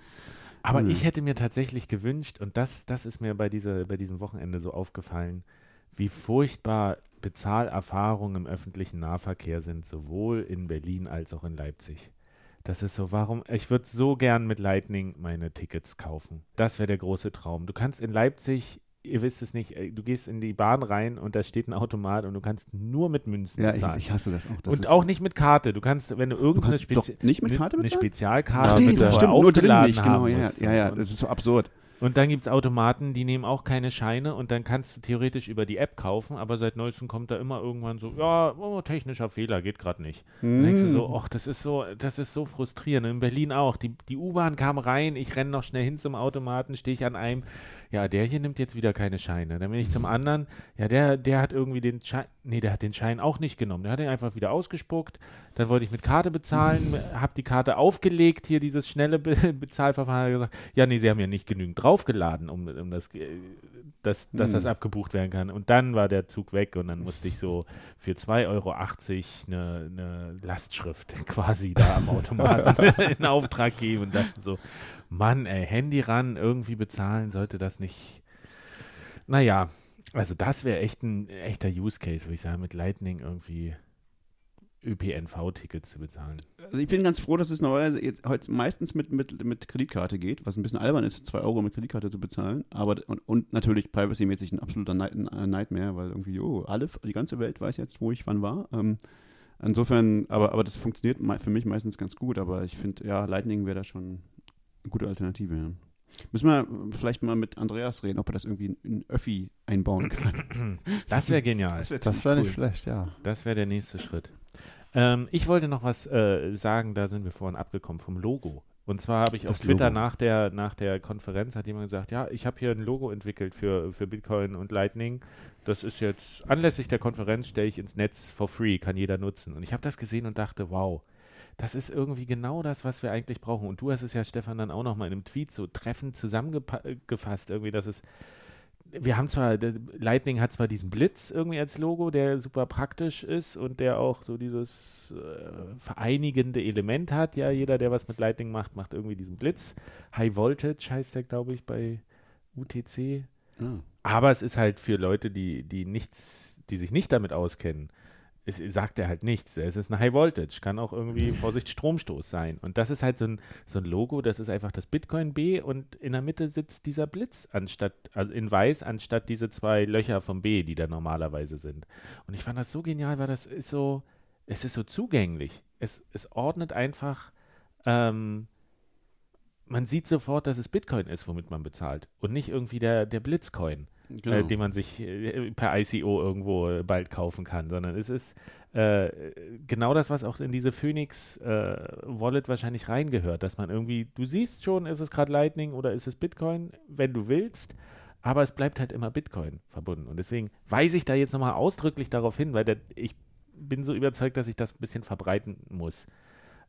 Aber mhm. ich hätte mir tatsächlich gewünscht, und das, das ist mir bei, dieser, bei diesem Wochenende so aufgefallen, wie furchtbar Bezahlerfahrungen im öffentlichen Nahverkehr sind, sowohl in Berlin als auch in Leipzig. Das ist so, warum, ich würde so gern mit Lightning meine Tickets kaufen. Das wäre der große Traum. Du kannst in Leipzig, ihr wisst es nicht, äh, du gehst in die Bahn rein und da steht ein Automat und du kannst nur mit Münzen ja, bezahlen. Ich, ich hasse das auch. Das und auch nicht mit Karte. Du kannst, wenn du irgendeine Spezi nicht mit Karte eine Spezialkarte ja, stimmt, stimmt, nur drin nicht, genau, ja, ja, ja, das ist so absurd. Und dann gibt es Automaten, die nehmen auch keine Scheine und dann kannst du theoretisch über die App kaufen, aber seit neuestem kommt da immer irgendwann so, ja, oh, technischer Fehler, geht gerade nicht. Mm. Dann denkst du so, ach, das ist so, das ist so frustrierend. In Berlin auch. Die, die U-Bahn kam rein, ich renne noch schnell hin zum Automaten, stehe ich an einem, ja, der hier nimmt jetzt wieder keine Scheine. Dann bin ich zum anderen, ja, der, der hat irgendwie den Schein, nee, der hat den Schein auch nicht genommen. Der hat ihn einfach wieder ausgespuckt. Dann wollte ich mit Karte bezahlen, habe die Karte aufgelegt, hier dieses schnelle Be Bezahlverfahren, gesagt, ja, nee, sie haben ja nicht genügend draufgeladen, um, um das dass, dass hm. das abgebucht werden kann. Und dann war der Zug weg und dann musste ich so für 2,80 Euro eine, eine Lastschrift quasi da am Automaten in Auftrag geben und dachte so, Mann, ey, Handy ran, irgendwie bezahlen sollte das nicht. Naja, also das wäre echt ein echter Use Case, würde ich sagen, mit Lightning irgendwie ÖPNV-Tickets zu bezahlen. Also ich bin ganz froh, dass es normalerweise jetzt heute meistens mit, mit, mit Kreditkarte geht, was ein bisschen albern ist, 2 Euro mit Kreditkarte zu bezahlen. Aber und, und natürlich privacy-mäßig ein absoluter Nightmare, weil irgendwie, oh, alle, die ganze Welt weiß jetzt, wo ich wann war. Ähm, insofern, aber, aber das funktioniert für mich meistens ganz gut, aber ich finde, ja, Lightning wäre da schon eine gute Alternative. Ja. Müssen wir vielleicht mal mit Andreas reden, ob er das irgendwie in Öffi einbauen kann. Das wäre genial. Das wäre wär nicht schlecht, ja. Das wäre der nächste Schritt. Ähm, ich wollte noch was äh, sagen, da sind wir vorhin abgekommen vom Logo. Und zwar habe ich das auf Twitter nach der, nach der Konferenz hat jemand gesagt, ja, ich habe hier ein Logo entwickelt für, für Bitcoin und Lightning. Das ist jetzt anlässlich der Konferenz stelle ich ins Netz for free, kann jeder nutzen. Und ich habe das gesehen und dachte, wow, das ist irgendwie genau das, was wir eigentlich brauchen. Und du hast es ja, Stefan, dann auch noch mal in einem Tweet so treffend zusammengefasst, irgendwie, dass es wir haben zwar, Lightning hat zwar diesen Blitz irgendwie als Logo, der super praktisch ist und der auch so dieses äh, vereinigende Element hat. Ja, jeder, der was mit Lightning macht, macht irgendwie diesen Blitz. High Voltage heißt der, glaube ich, bei UTC. Mhm. Aber es ist halt für Leute, die, die nichts, die sich nicht damit auskennen, es sagt er halt nichts. Es ist ein High Voltage, kann auch irgendwie, Vorsicht, Stromstoß sein. Und das ist halt so ein, so ein Logo, das ist einfach das Bitcoin B und in der Mitte sitzt dieser Blitz anstatt, also in weiß, anstatt diese zwei Löcher vom B, die da normalerweise sind. Und ich fand das so genial, weil das ist so, es ist so zugänglich. Es, es ordnet einfach, ähm, man sieht sofort, dass es Bitcoin ist, womit man bezahlt und nicht irgendwie der, der Blitzcoin. Äh, genau. äh, den man sich äh, per ICO irgendwo äh, bald kaufen kann, sondern es ist äh, genau das, was auch in diese Phoenix Wallet wahrscheinlich reingehört, dass man irgendwie, du siehst schon, ist es gerade Lightning oder ist es Bitcoin, wenn du willst, aber es bleibt halt immer Bitcoin verbunden. Und deswegen weise ich da jetzt nochmal ausdrücklich darauf hin, weil der, ich bin so überzeugt, dass ich das ein bisschen verbreiten muss.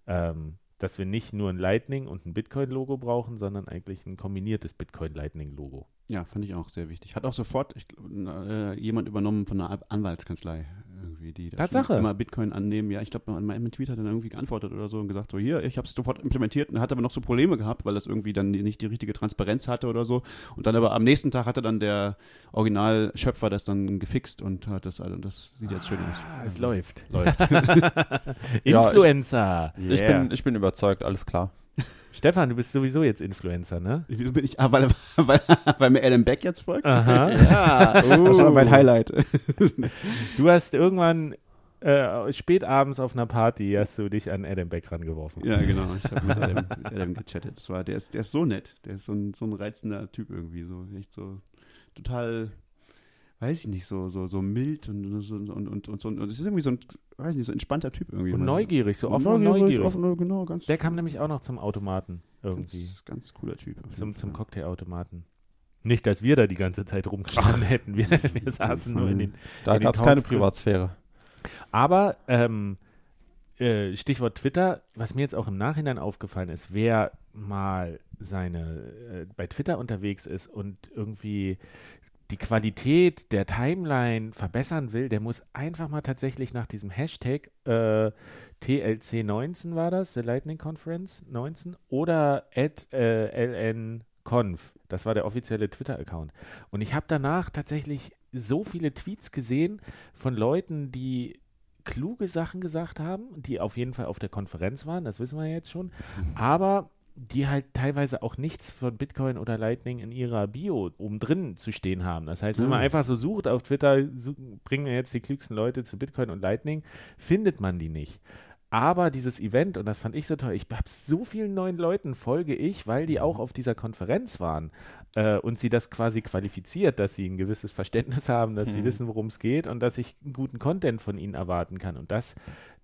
Ähm, dass wir nicht nur ein Lightning und ein Bitcoin-Logo brauchen, sondern eigentlich ein kombiniertes Bitcoin-Lightning-Logo. Ja, fand ich auch sehr wichtig. Hat auch sofort ich, äh, jemand übernommen von einer Anwaltskanzlei irgendwie, die Tatsache. immer Bitcoin annehmen. Ja, ich glaube, mein Tweet hat dann irgendwie geantwortet oder so und gesagt, so hier, ich habe es sofort implementiert und hat aber noch so Probleme gehabt, weil das irgendwie dann nicht die richtige Transparenz hatte oder so. Und dann aber am nächsten Tag hatte dann der Originalschöpfer das dann gefixt und hat das, also das sieht jetzt schön aus. Ah, es läuft. Läuft. Influencer. Ja, ich, yeah. ich, bin, ich bin überzeugt, alles klar. Stefan, du bist sowieso jetzt Influencer, ne? Wieso bin ich? Ah, weil, weil, weil mir Adam Beck jetzt folgt? Aha. ja, uh. das war mein Highlight. du hast irgendwann äh, spät abends auf einer Party hast du dich an Adam Beck rangeworfen. Ja, genau. Ich habe mit, Adam, mit Adam gechattet. Das war, der, ist, der ist so nett. Der ist so ein, so ein reizender Typ irgendwie. So echt so total weiß ich nicht, so, so, so mild und, so, und, und, und so. Und es ist irgendwie so ein, weiß nicht, so entspannter Typ irgendwie. Und neugierig, so offen und neugierig. Offen, genau, ganz Der kam nämlich auch noch zum Automaten irgendwie. Ganz, ganz cooler Typ. Zum, zum Cocktailautomaten. Nicht, dass wir da die ganze Zeit rumgestanden hätten. Wir, wir saßen nur in den. Da gab es keine Privatsphäre. Aber ähm, äh, Stichwort Twitter, was mir jetzt auch im Nachhinein aufgefallen ist, wer mal seine äh, bei Twitter unterwegs ist und irgendwie die Qualität der Timeline verbessern will, der muss einfach mal tatsächlich nach diesem Hashtag äh, TLC19 war das, The Lightning Conference 19, oder at äh, LNConf, das war der offizielle Twitter-Account. Und ich habe danach tatsächlich so viele Tweets gesehen von Leuten, die kluge Sachen gesagt haben, die auf jeden Fall auf der Konferenz waren, das wissen wir jetzt schon, mhm. aber die halt teilweise auch nichts von Bitcoin oder Lightning in ihrer Bio oben drin zu stehen haben. Das heißt, wenn man mhm. einfach so sucht auf Twitter, bringen wir jetzt die klügsten Leute zu Bitcoin und Lightning, findet man die nicht. Aber dieses Event, und das fand ich so toll, ich habe so vielen neuen Leuten folge ich, weil die auch auf dieser Konferenz waren äh, und sie das quasi qualifiziert, dass sie ein gewisses Verständnis haben, dass mhm. sie wissen, worum es geht und dass ich guten Content von ihnen erwarten kann. Und das,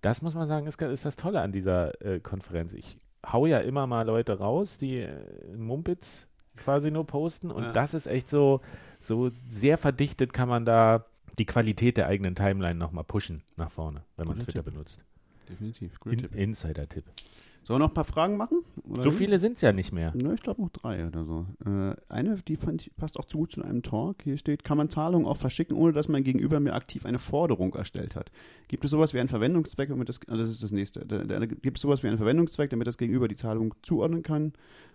das muss man sagen, ist, ist das Tolle an dieser äh, Konferenz. Ich hau ja immer mal Leute raus, die äh, Mumpitz quasi nur posten und ja. das ist echt so, so sehr verdichtet kann man da die Qualität der eigenen Timeline nochmal pushen nach vorne, wenn man Guter Twitter Tipp. benutzt. Definitiv. In Insider-Tipp. Sollen wir noch ein paar Fragen machen? so nicht? viele sind es ja nicht mehr. Ne, ich glaube noch drei oder so. Äh, eine, die fand, passt auch zu gut zu einem Talk. Hier steht, kann man Zahlungen auch verschicken, ohne dass mein Gegenüber mir aktiv eine Forderung erstellt hat? Gibt es sowas wie einen Verwendungszweck, damit das, also das ist das nächste. Da, da, gibt es sowas wie einen Verwendungszweck, damit das Gegenüber die Zahlung zuordnen kann?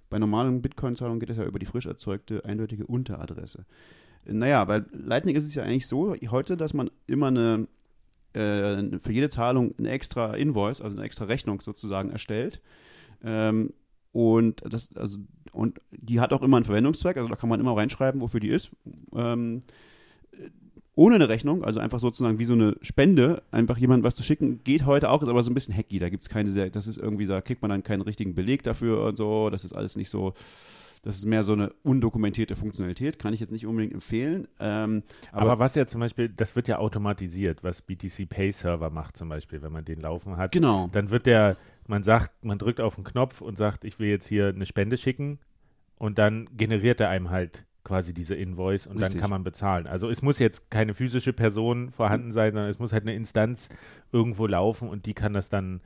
Bei normalen Bitcoin-Zahlungen geht es ja über die frisch erzeugte eindeutige Unteradresse. Naja, bei Lightning ist es ja eigentlich so heute, dass man immer eine äh, für jede Zahlung ein extra Invoice, also eine extra Rechnung sozusagen erstellt. Ähm, und das, also, und die hat auch immer einen Verwendungszweck, also da kann man immer reinschreiben, wofür die ist. Ähm, ohne eine Rechnung, also einfach sozusagen wie so eine Spende, einfach jemandem was zu schicken, geht heute auch, ist aber so ein bisschen hacky. Da gibt es keine sehr, das ist irgendwie, da kriegt man dann keinen richtigen Beleg dafür und so. Das ist alles nicht so das ist mehr so eine undokumentierte Funktionalität, kann ich jetzt nicht unbedingt empfehlen. Ähm, aber, aber, was ja zum Beispiel, das wird ja automatisiert, was BTC Pay Server macht zum Beispiel, wenn man den laufen hat. Genau. Dann wird der, man sagt, man drückt auf den Knopf und sagt, ich will jetzt hier eine Spende schicken und dann generiert er einem halt quasi diese Invoice und Richtig. dann kann man bezahlen. Also es muss jetzt keine physische Person vorhanden sein, sondern es muss halt eine Instanz irgendwo laufen und die kann das dann,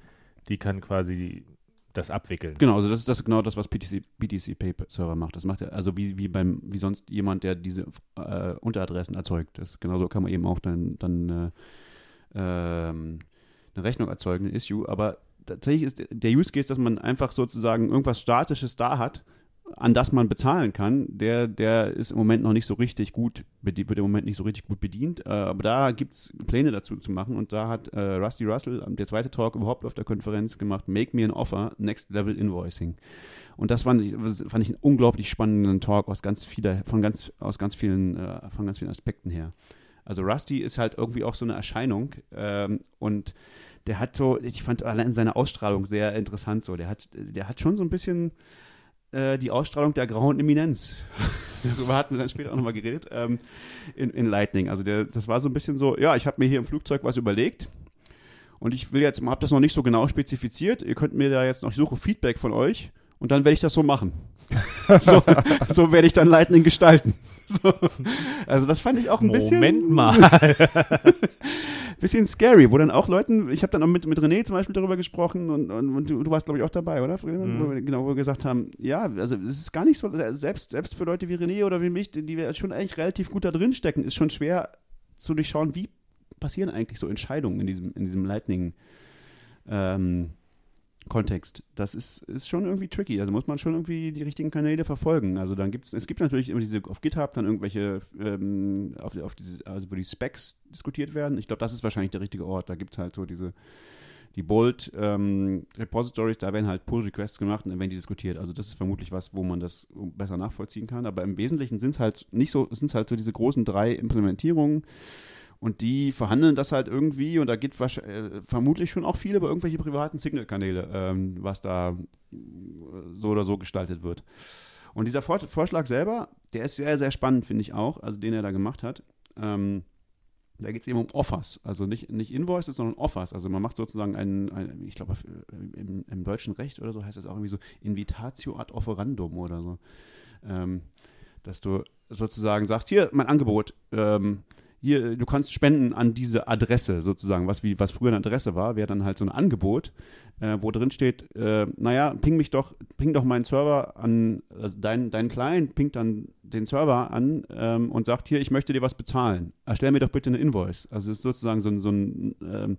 die kann quasi das abwickeln. Genau, also das ist das genau das, was BTC Pay Server macht. Das macht er, also wie, wie beim, wie sonst jemand, der diese äh, Unteradressen erzeugt. Das, genauso kann man eben auch dann, dann äh, ähm, eine Rechnung erzeugen, ein Issue. Aber tatsächlich ist der Use Case, dass man einfach sozusagen irgendwas Statisches da hat an das man bezahlen kann, der, der ist im Moment noch nicht so richtig gut, wird im Moment nicht so richtig gut bedient. Äh, aber da gibt es Pläne dazu zu machen und da hat äh, Rusty Russell, der zweite Talk überhaupt auf der Konferenz gemacht, Make Me an Offer, Next Level Invoicing. Und das fand ich, fand ich einen unglaublich spannenden Talk aus ganz vieler, von ganz, aus ganz vielen, äh, von ganz vielen Aspekten her. Also Rusty ist halt irgendwie auch so eine Erscheinung ähm, und der hat so, ich fand allein seine Ausstrahlung sehr interessant so. Der hat, der hat schon so ein bisschen äh, die Ausstrahlung der grauen Eminenz. Darüber hatten wir dann später auch nochmal geredet, ähm, in, in Lightning. Also der, das war so ein bisschen so, ja, ich habe mir hier im Flugzeug was überlegt und ich will jetzt, habe das noch nicht so genau spezifiziert. Ihr könnt mir da jetzt noch, ich suche Feedback von euch und dann werde ich das so machen. so, so werde ich dann Lightning gestalten. So. Also das fand ich auch ein Moment bisschen. Moment mal. bisschen scary, wo dann auch Leuten, ich habe dann auch mit, mit René zum Beispiel darüber gesprochen und, und, und du, du, warst, glaube ich, auch dabei, oder? Mhm. Genau, wo wir gesagt haben, ja, also es ist gar nicht so, selbst, selbst für Leute wie René oder wie mich, die wir schon eigentlich relativ gut da drin stecken, ist schon schwer zu durchschauen, wie passieren eigentlich so Entscheidungen in diesem, in diesem Lightning ähm, Kontext. Das ist, ist schon irgendwie tricky. Also muss man schon irgendwie die richtigen Kanäle verfolgen. Also dann gibt es, es gibt natürlich immer diese auf GitHub dann irgendwelche, ähm, auf, auf diese, also wo die Specs diskutiert werden. Ich glaube, das ist wahrscheinlich der richtige Ort. Da gibt es halt so diese, die Bold ähm, Repositories, da werden halt Pull Requests gemacht und dann werden die diskutiert. Also das ist vermutlich was, wo man das besser nachvollziehen kann. Aber im Wesentlichen sind es halt nicht so, sind es halt so diese großen drei Implementierungen und die verhandeln das halt irgendwie und da geht äh, vermutlich schon auch viel über irgendwelche privaten Signal-Kanäle, ähm, was da äh, so oder so gestaltet wird. Und dieser Vor Vorschlag selber, der ist sehr, sehr spannend, finde ich auch, also den er da gemacht hat. Ähm, da geht es eben um Offers, also nicht, nicht Invoices, sondern Offers. Also man macht sozusagen einen, einen ich glaube im, im, deutschen Recht oder so heißt das auch irgendwie so Invitatio ad offerandum oder so. Ähm, dass du sozusagen sagst, hier, mein Angebot, ähm, hier, du kannst spenden an diese Adresse sozusagen, was, wie, was früher eine Adresse war, wäre dann halt so ein Angebot, äh, wo drin steht, äh, naja, ping mich doch, ping doch meinen Server an, also dein, dein Client pingt dann den Server an ähm, und sagt, hier, ich möchte dir was bezahlen. Erstell mir doch bitte eine Invoice. Also es ist sozusagen so so ein ähm,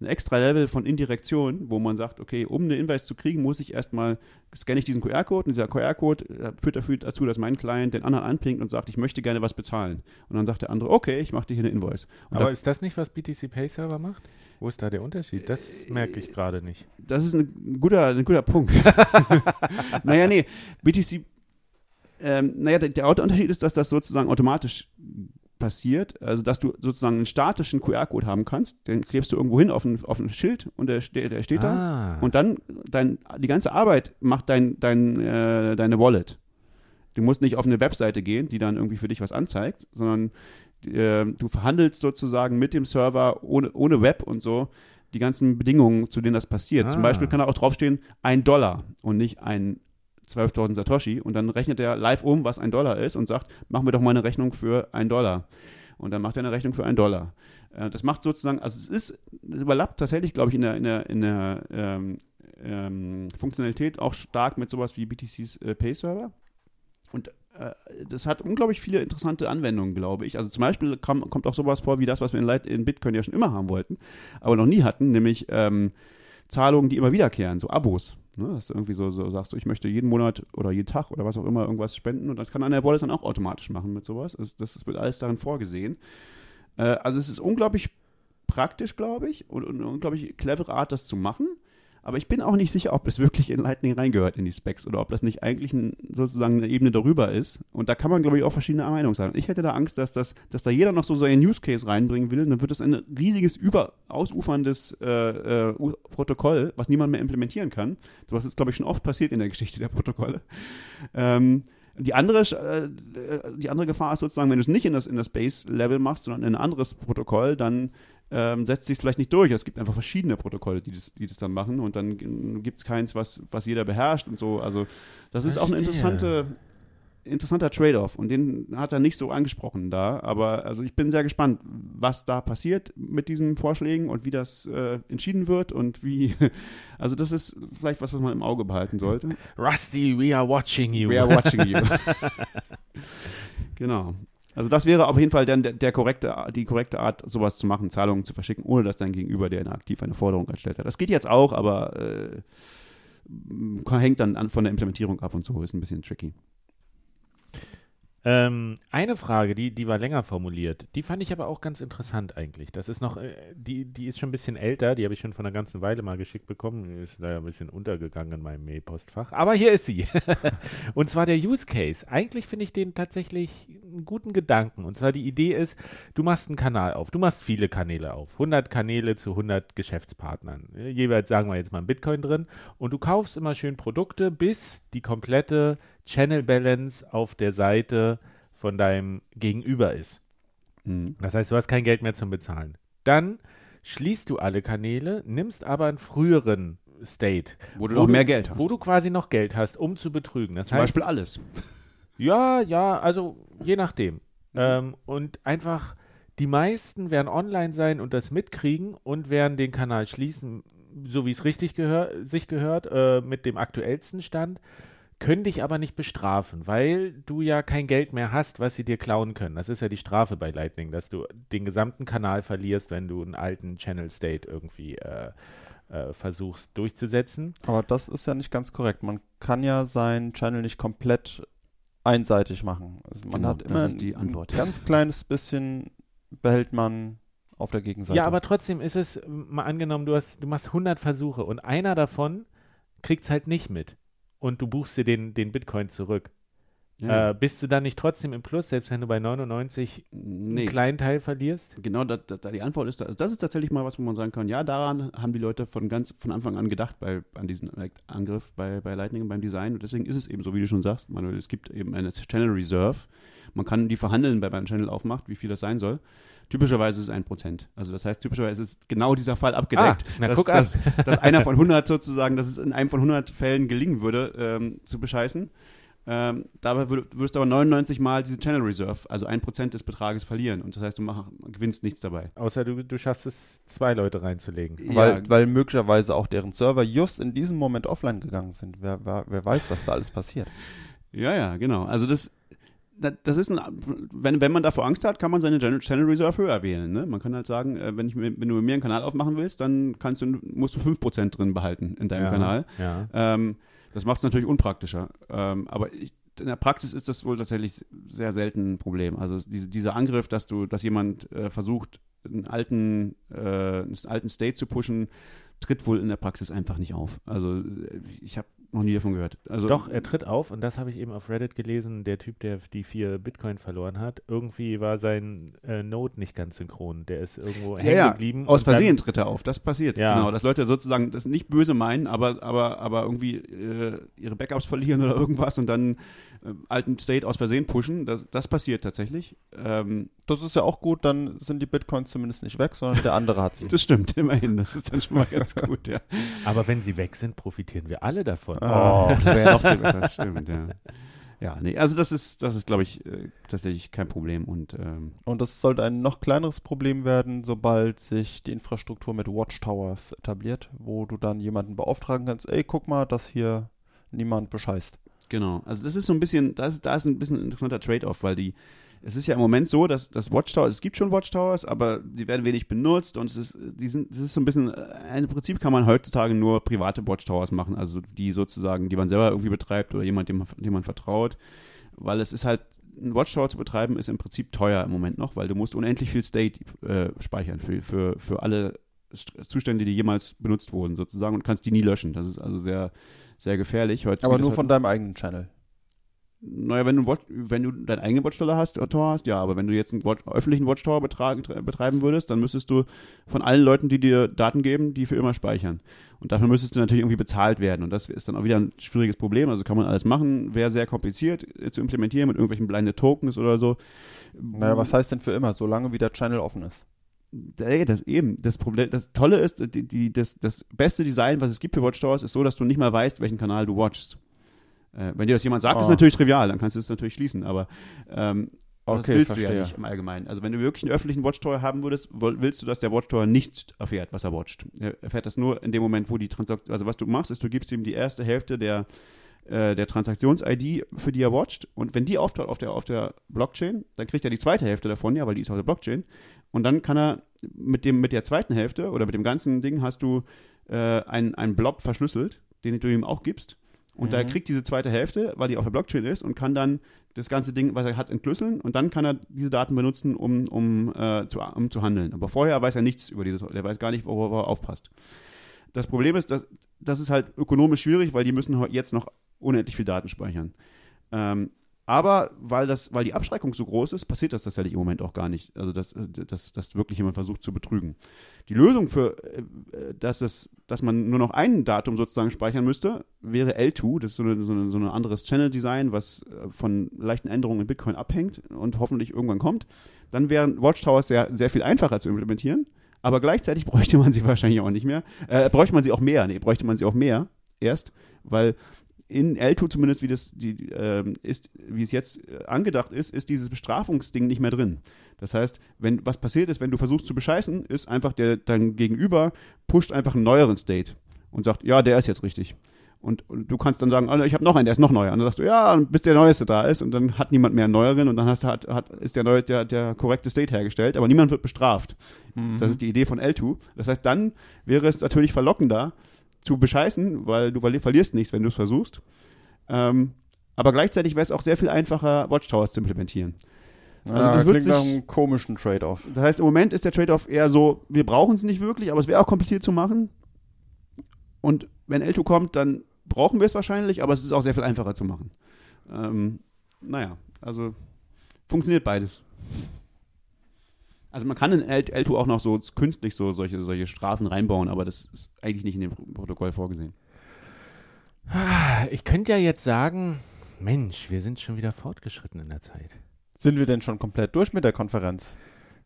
ein extra Level von Indirektion, wo man sagt, okay, um eine Invoice zu kriegen, muss ich erstmal, scanne ich diesen QR-Code und dieser QR-Code äh, führt dafür dazu, dass mein Client den anderen anpingt und sagt, ich möchte gerne was bezahlen. Und dann sagt der andere, okay, ich mache dir hier eine Invoice. Und Aber da, ist das nicht, was BTC Pay Server macht? Wo ist da der Unterschied? Das merke ich gerade nicht. Das ist ein guter, ein guter Punkt. naja, nee, BTC ähm, naja, der, der Unterschied ist, dass das sozusagen automatisch passiert, also dass du sozusagen einen statischen QR-Code haben kannst, den klebst du irgendwo hin auf ein, auf ein Schild und der, steht, der steht ah. da und dann dein, die ganze Arbeit macht dein, dein, äh, deine Wallet. Du musst nicht auf eine Webseite gehen, die dann irgendwie für dich was anzeigt, sondern äh, du verhandelst sozusagen mit dem Server ohne, ohne Web und so die ganzen Bedingungen, zu denen das passiert. Ah. Zum Beispiel kann da auch draufstehen, ein Dollar und nicht ein 12.000 Satoshi und dann rechnet er live um, was ein Dollar ist und sagt, mach mir doch mal eine Rechnung für ein Dollar. Und dann macht er eine Rechnung für einen Dollar. Äh, das macht sozusagen, also es ist, es überlappt tatsächlich, glaube ich, in der, in der, in der ähm, ähm, Funktionalität auch stark mit sowas wie BTCs äh, Pay-Server. Und äh, das hat unglaublich viele interessante Anwendungen, glaube ich. Also zum Beispiel kam, kommt auch sowas vor wie das, was wir in, Light, in, Bitcoin ja schon immer haben wollten, aber noch nie hatten, nämlich ähm, Zahlungen, die immer wiederkehren, so Abos. Ne? Dass du irgendwie so, so sagst, ich möchte jeden Monat oder jeden Tag oder was auch immer irgendwas spenden und das kann an der Wallet dann auch automatisch machen mit sowas. Das, das wird alles darin vorgesehen. Äh, also es ist unglaublich praktisch, glaube ich, und, und eine unglaublich clevere Art, das zu machen. Aber ich bin auch nicht sicher, ob es wirklich in Lightning reingehört in die Specs oder ob das nicht eigentlich ein, sozusagen eine Ebene darüber ist. Und da kann man, glaube ich, auch verschiedene Meinungen sagen. Ich hätte da Angst, dass, das, dass da jeder noch so seinen Use Case reinbringen will. Dann wird es ein riesiges, über, ausuferndes äh, äh, Protokoll, was niemand mehr implementieren kann. So was ist, glaube ich, schon oft passiert in der Geschichte der Protokolle. Ähm, die andere, äh, die andere Gefahr ist sozusagen, wenn du es nicht in das, in das Base-Level machst, sondern in ein anderes Protokoll, dann ähm, setzt sich vielleicht nicht durch. Es gibt einfach verschiedene Protokolle, die das, die das dann machen und dann gibt es keins, was, was jeder beherrscht und so. Also das ist auch eine interessante, interessanter Trade-off und den hat er nicht so angesprochen da. Aber also ich bin sehr gespannt, was da passiert mit diesen Vorschlägen und wie das äh, entschieden wird und wie. Also das ist vielleicht was, was man im Auge behalten sollte. Rusty, we are watching you. We are watching you. genau. Also das wäre auf jeden Fall dann der, der, korrekte, die korrekte Art, sowas zu machen, Zahlungen zu verschicken, ohne dass dein Gegenüber, der aktiv eine Forderung erstellt hat. Das geht jetzt auch, aber äh, hängt dann an, von der Implementierung ab und so, ist ein bisschen tricky. Ähm, eine Frage, die, die war länger formuliert, die fand ich aber auch ganz interessant eigentlich. Das ist noch, äh, die, die ist schon ein bisschen älter, die habe ich schon vor einer ganzen Weile mal geschickt bekommen. Ist da ja ein bisschen untergegangen in meinem Mail-Postfach. Aber hier ist sie. und zwar der Use Case. Eigentlich finde ich den tatsächlich einen guten Gedanken. Und zwar die Idee ist, du machst einen Kanal auf. Du machst viele Kanäle auf. 100 Kanäle zu 100 Geschäftspartnern. Jeweils sagen wir jetzt mal ein Bitcoin drin. Und du kaufst immer schön Produkte, bis die komplette Channel Balance auf der Seite von deinem Gegenüber ist. Mhm. Das heißt, du hast kein Geld mehr zum Bezahlen. Dann schließt du alle Kanäle, nimmst aber einen früheren State. Wo du wo noch mehr Geld hast. Wo du quasi noch Geld hast, um zu betrügen. Das Zum heißt, Beispiel alles. Ja, ja, also je nachdem. Mhm. Ähm, und einfach, die meisten werden online sein und das mitkriegen und werden den Kanal schließen, so wie es richtig gehör sich gehört, äh, mit dem aktuellsten Stand können dich aber nicht bestrafen, weil du ja kein Geld mehr hast, was sie dir klauen können. Das ist ja die Strafe bei Lightning, dass du den gesamten Kanal verlierst, wenn du einen alten Channel State irgendwie äh, äh, versuchst durchzusetzen. Aber das ist ja nicht ganz korrekt. Man kann ja seinen Channel nicht komplett einseitig machen. Also man genau, hat immer ein ganz kleines bisschen behält man auf der Gegenseite. Ja, aber trotzdem ist es, mal angenommen, du, hast, du machst 100 Versuche und einer davon kriegt es halt nicht mit und du buchst dir den, den Bitcoin zurück. Ja. Äh, bist du dann nicht trotzdem im Plus, selbst wenn du bei 99 nee. einen kleinen Teil verlierst? Genau, da, da, die Antwort ist, also das ist tatsächlich mal was, wo man sagen kann, ja, daran haben die Leute von ganz von Anfang an gedacht bei, an diesen Angriff bei, bei Lightning beim Design und deswegen ist es eben so, wie du schon sagst, Manuel, es gibt eben eine Channel Reserve. Man kann die verhandeln, wenn man einen Channel aufmacht, wie viel das sein soll. Typischerweise ist es ein Prozent. Also das heißt, typischerweise ist genau dieser Fall abgedeckt, ah, na, dass, dass, dass, einer von 100 sozusagen, dass es in einem von 100 Fällen gelingen würde, ähm, zu bescheißen. Ähm, dabei würdest du aber 99 Mal diese Channel Reserve, also ein Prozent des Betrages verlieren. Und das heißt, du mach, gewinnst nichts dabei. Außer du, du schaffst es, zwei Leute reinzulegen. Weil, ja. weil möglicherweise auch deren Server just in diesem Moment offline gegangen sind. Wer, wer, wer weiß, was da alles passiert. Ja, ja, genau. Also das das ist ein, wenn, wenn man davor Angst hat, kann man seine Channel Reserve höher wählen. Ne? Man kann halt sagen, äh, wenn, ich, wenn du mit mir einen Kanal aufmachen willst, dann kannst du, musst du 5% drin behalten in deinem ja, Kanal. Ja. Ähm, das macht es natürlich unpraktischer. Ähm, aber ich, in der Praxis ist das wohl tatsächlich sehr selten ein Problem. Also diese, dieser Angriff, dass du, dass jemand äh, versucht, einen alten, äh, einen alten State zu pushen, tritt wohl in der Praxis einfach nicht auf. Also äh, ich habe noch nie davon gehört. Also, Doch, er tritt auf und das habe ich eben auf Reddit gelesen. Der Typ, der die vier Bitcoin verloren hat, irgendwie war sein äh, Node nicht ganz synchron. Der ist irgendwo ja, hängen ja, geblieben. Aus Versehen tritt er auf. Das passiert. Ja. Genau, dass Leute sozusagen das nicht böse meinen, aber, aber, aber irgendwie äh, ihre Backups verlieren oder irgendwas und dann äh, alten State aus Versehen pushen. Das, das passiert tatsächlich. Ähm, das ist ja auch gut, dann sind die Bitcoins zumindest nicht weg, sondern der andere hat sie. das stimmt, immerhin. Das ist dann schon mal ganz gut, ja. Aber wenn sie weg sind, profitieren wir alle davon. Oh, das wäre ja noch viel besser. Das stimmt, ja. Ja, nee, also das ist, das ist, glaube ich, äh, tatsächlich kein Problem. Und, ähm, und das sollte ein noch kleineres Problem werden, sobald sich die Infrastruktur mit Watchtowers etabliert, wo du dann jemanden beauftragen kannst, ey, guck mal, dass hier niemand bescheißt. Genau, also das ist so ein bisschen, da ist, da ist ein bisschen ein interessanter Trade-off, weil die, es ist ja im Moment so, dass das Watchtowers, es gibt schon Watchtowers, aber die werden wenig benutzt und es ist, die sind, es ist so ein bisschen, äh, im Prinzip kann man heutzutage nur private Watchtowers machen, also die sozusagen, die man selber irgendwie betreibt oder jemand, dem man, dem man vertraut, weil es ist halt, ein Watchtower zu betreiben ist im Prinzip teuer im Moment noch, weil du musst unendlich viel State äh, speichern für, für, für alle Zustände, die jemals benutzt wurden sozusagen und kannst die nie löschen. Das ist also sehr, sehr gefährlich. Heute aber nur von deinem eigenen Channel. Naja, wenn du, wenn du deinen eigenen Watchtower hast, Tor hast, ja, aber wenn du jetzt einen Watch, öffentlichen Watchtower betreiben würdest, dann müsstest du von allen Leuten, die dir Daten geben, die für immer speichern. Und dafür müsstest du natürlich irgendwie bezahlt werden. Und das ist dann auch wieder ein schwieriges Problem. Also kann man alles machen, wäre sehr kompliziert zu implementieren mit irgendwelchen blinde Tokens oder so. Naja, was heißt denn für immer, solange wie der Channel offen ist? Das eben, das Problem, das Tolle ist, die, die, das, das beste Design, was es gibt für Watchtowers, ist so, dass du nicht mal weißt, welchen Kanal du watchst. Äh, wenn dir das jemand sagt, oh. ist natürlich trivial, dann kannst du es natürlich schließen, aber ähm, okay, das willst verstehe. du ja nicht im Allgemeinen. Also wenn du wirklich einen öffentlichen Watchtower haben würdest, willst du, dass der Watchtower nicht erfährt, was er watcht. Er erfährt das nur in dem Moment, wo die Transaktion, also was du machst, ist, du gibst ihm die erste Hälfte der äh, der Transaktions-ID, für die er watcht. Und wenn die auftaucht auf der, auf der Blockchain, dann kriegt er die zweite Hälfte davon, ja, weil die ist auf der Blockchain. Und dann kann er mit, dem, mit der zweiten Hälfte oder mit dem ganzen Ding hast du äh, einen Blob verschlüsselt, den du ihm auch gibst. Und mhm. da kriegt diese zweite Hälfte, weil die auf der Blockchain ist und kann dann das ganze Ding, was er hat, entschlüsseln und dann kann er diese Daten benutzen, um, um, äh, zu, um zu handeln. Aber vorher weiß er nichts über diese, der weiß gar nicht, worauf er aufpasst. Das Problem ist, dass das ist halt ökonomisch schwierig, weil die müssen jetzt noch unendlich viel Daten speichern. Ähm, aber weil, das, weil die Abschreckung so groß ist, passiert das tatsächlich im Moment auch gar nicht. Also, dass, dass, dass wirklich jemand versucht zu betrügen. Die Lösung für, äh, dass, es, dass man nur noch ein Datum sozusagen speichern müsste, wäre L2. Das ist so, eine, so, eine, so ein anderes Channel-Design, was äh, von leichten Änderungen in Bitcoin abhängt und hoffentlich irgendwann kommt. Dann wären Watchtowers sehr, sehr viel einfacher zu implementieren. Aber gleichzeitig bräuchte man sie wahrscheinlich auch nicht mehr. Äh, bräuchte man sie auch mehr. Nee, bräuchte man sie auch mehr erst, weil in L2 zumindest, wie das die, ähm, ist, wie es jetzt äh, angedacht ist, ist dieses Bestrafungsding nicht mehr drin. Das heißt, wenn was passiert ist, wenn du versuchst zu bescheißen, ist einfach der dein Gegenüber pusht einfach einen neueren State und sagt, ja, der ist jetzt richtig. Und, und du kannst dann sagen, oh, ich habe noch einen, der ist noch neuer. Und dann sagst du, ja, bis der neueste da ist und dann hat niemand mehr einen neueren und dann hast, hat, hat, ist der neue, der, der korrekte State hergestellt, aber niemand wird bestraft. Mhm. Das ist die Idee von L2. Das heißt, dann wäre es natürlich verlockender, zu bescheißen, weil du verlierst nichts, wenn du es versuchst. Ähm, aber gleichzeitig wäre es auch sehr viel einfacher, Watchtowers zu implementieren. Also ja, das klingt sich, nach einem komischen Trade-off. Das heißt, im Moment ist der Trade-off eher so, wir brauchen es nicht wirklich, aber es wäre auch kompliziert zu machen. Und wenn L2 kommt, dann brauchen wir es wahrscheinlich, aber es ist auch sehr viel einfacher zu machen. Ähm, naja, also funktioniert beides. Also man kann in L2 auch noch so künstlich so solche, solche Strafen reinbauen, aber das ist eigentlich nicht in dem Protokoll vorgesehen. Ich könnte ja jetzt sagen, Mensch, wir sind schon wieder fortgeschritten in der Zeit. Sind wir denn schon komplett durch mit der Konferenz?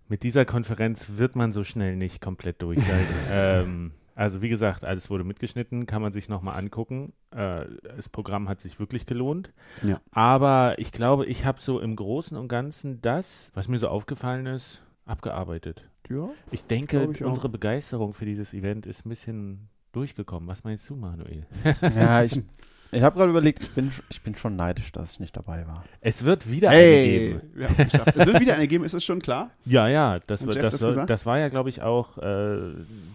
Mit dieser Konferenz wird man so schnell nicht komplett durch sein. ähm, also wie gesagt, alles wurde mitgeschnitten, kann man sich nochmal angucken. Äh, das Programm hat sich wirklich gelohnt. Ja. Aber ich glaube, ich habe so im Großen und Ganzen das, was mir so aufgefallen ist, abgearbeitet. Ja. Ich denke, ich unsere Begeisterung für dieses Event ist ein bisschen durchgekommen. Was meinst du, Manuel? ja, ich, ich habe gerade überlegt, ich bin, ich bin schon neidisch, dass ich nicht dabei war. Es wird wieder hey, eine geben. es wird wieder eine geben, ist das schon klar? Ja, ja, das, wird, das, das, das, war ja, glaube ich, auch äh,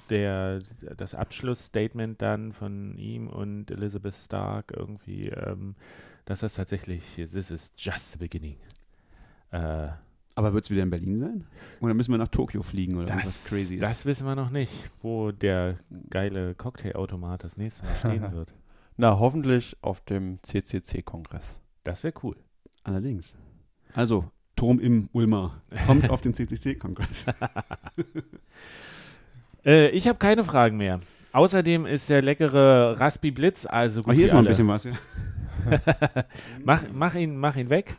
der, das Abschlussstatement dann von ihm und Elizabeth Stark irgendwie, ähm, dass das tatsächlich, this is just the beginning. Äh, aber wird es wieder in Berlin sein? Oder müssen wir nach Tokio fliegen oder das, was crazy ist? Das wissen wir noch nicht, wo der geile Cocktailautomat das nächste Mal stehen wird. Na, hoffentlich auf dem CCC-Kongress. Das wäre cool. Allerdings. Also, Turm im Ulmer kommt auf den CCC-Kongress. äh, ich habe keine Fragen mehr. Außerdem ist der leckere Raspi Blitz also gut. Oh, hier ist noch ein bisschen was, ja. mach, mach, ihn, mach ihn weg.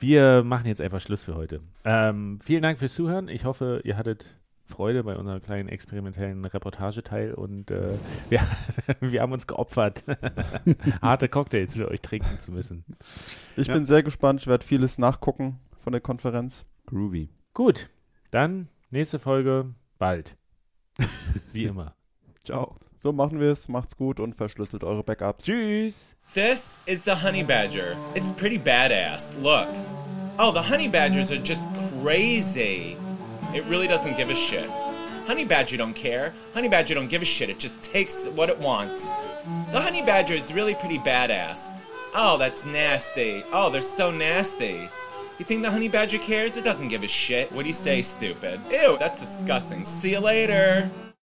Wir machen jetzt einfach Schluss für heute. Ähm, vielen Dank fürs Zuhören. Ich hoffe, ihr hattet Freude bei unserem kleinen experimentellen Reportageteil und äh, wir, wir haben uns geopfert, harte Cocktails für euch trinken zu müssen. Ich ja. bin sehr gespannt, ich werde vieles nachgucken von der Konferenz. Groovy. Gut, dann nächste Folge bald. Wie immer. Ciao. So machen wir es. Macht's gut und verschlüsselt eure Backups. Tschüss. This is the honey badger. It's pretty badass. Look. Oh, the honey badgers are just crazy. It really doesn't give a shit. Honey badger don't care. Honey badger don't give a shit. It just takes what it wants. The honey badger is really pretty badass. Oh, that's nasty. Oh, they're so nasty. You think the honey badger cares? It doesn't give a shit. What do you say, stupid? Ew, that's disgusting. See you later.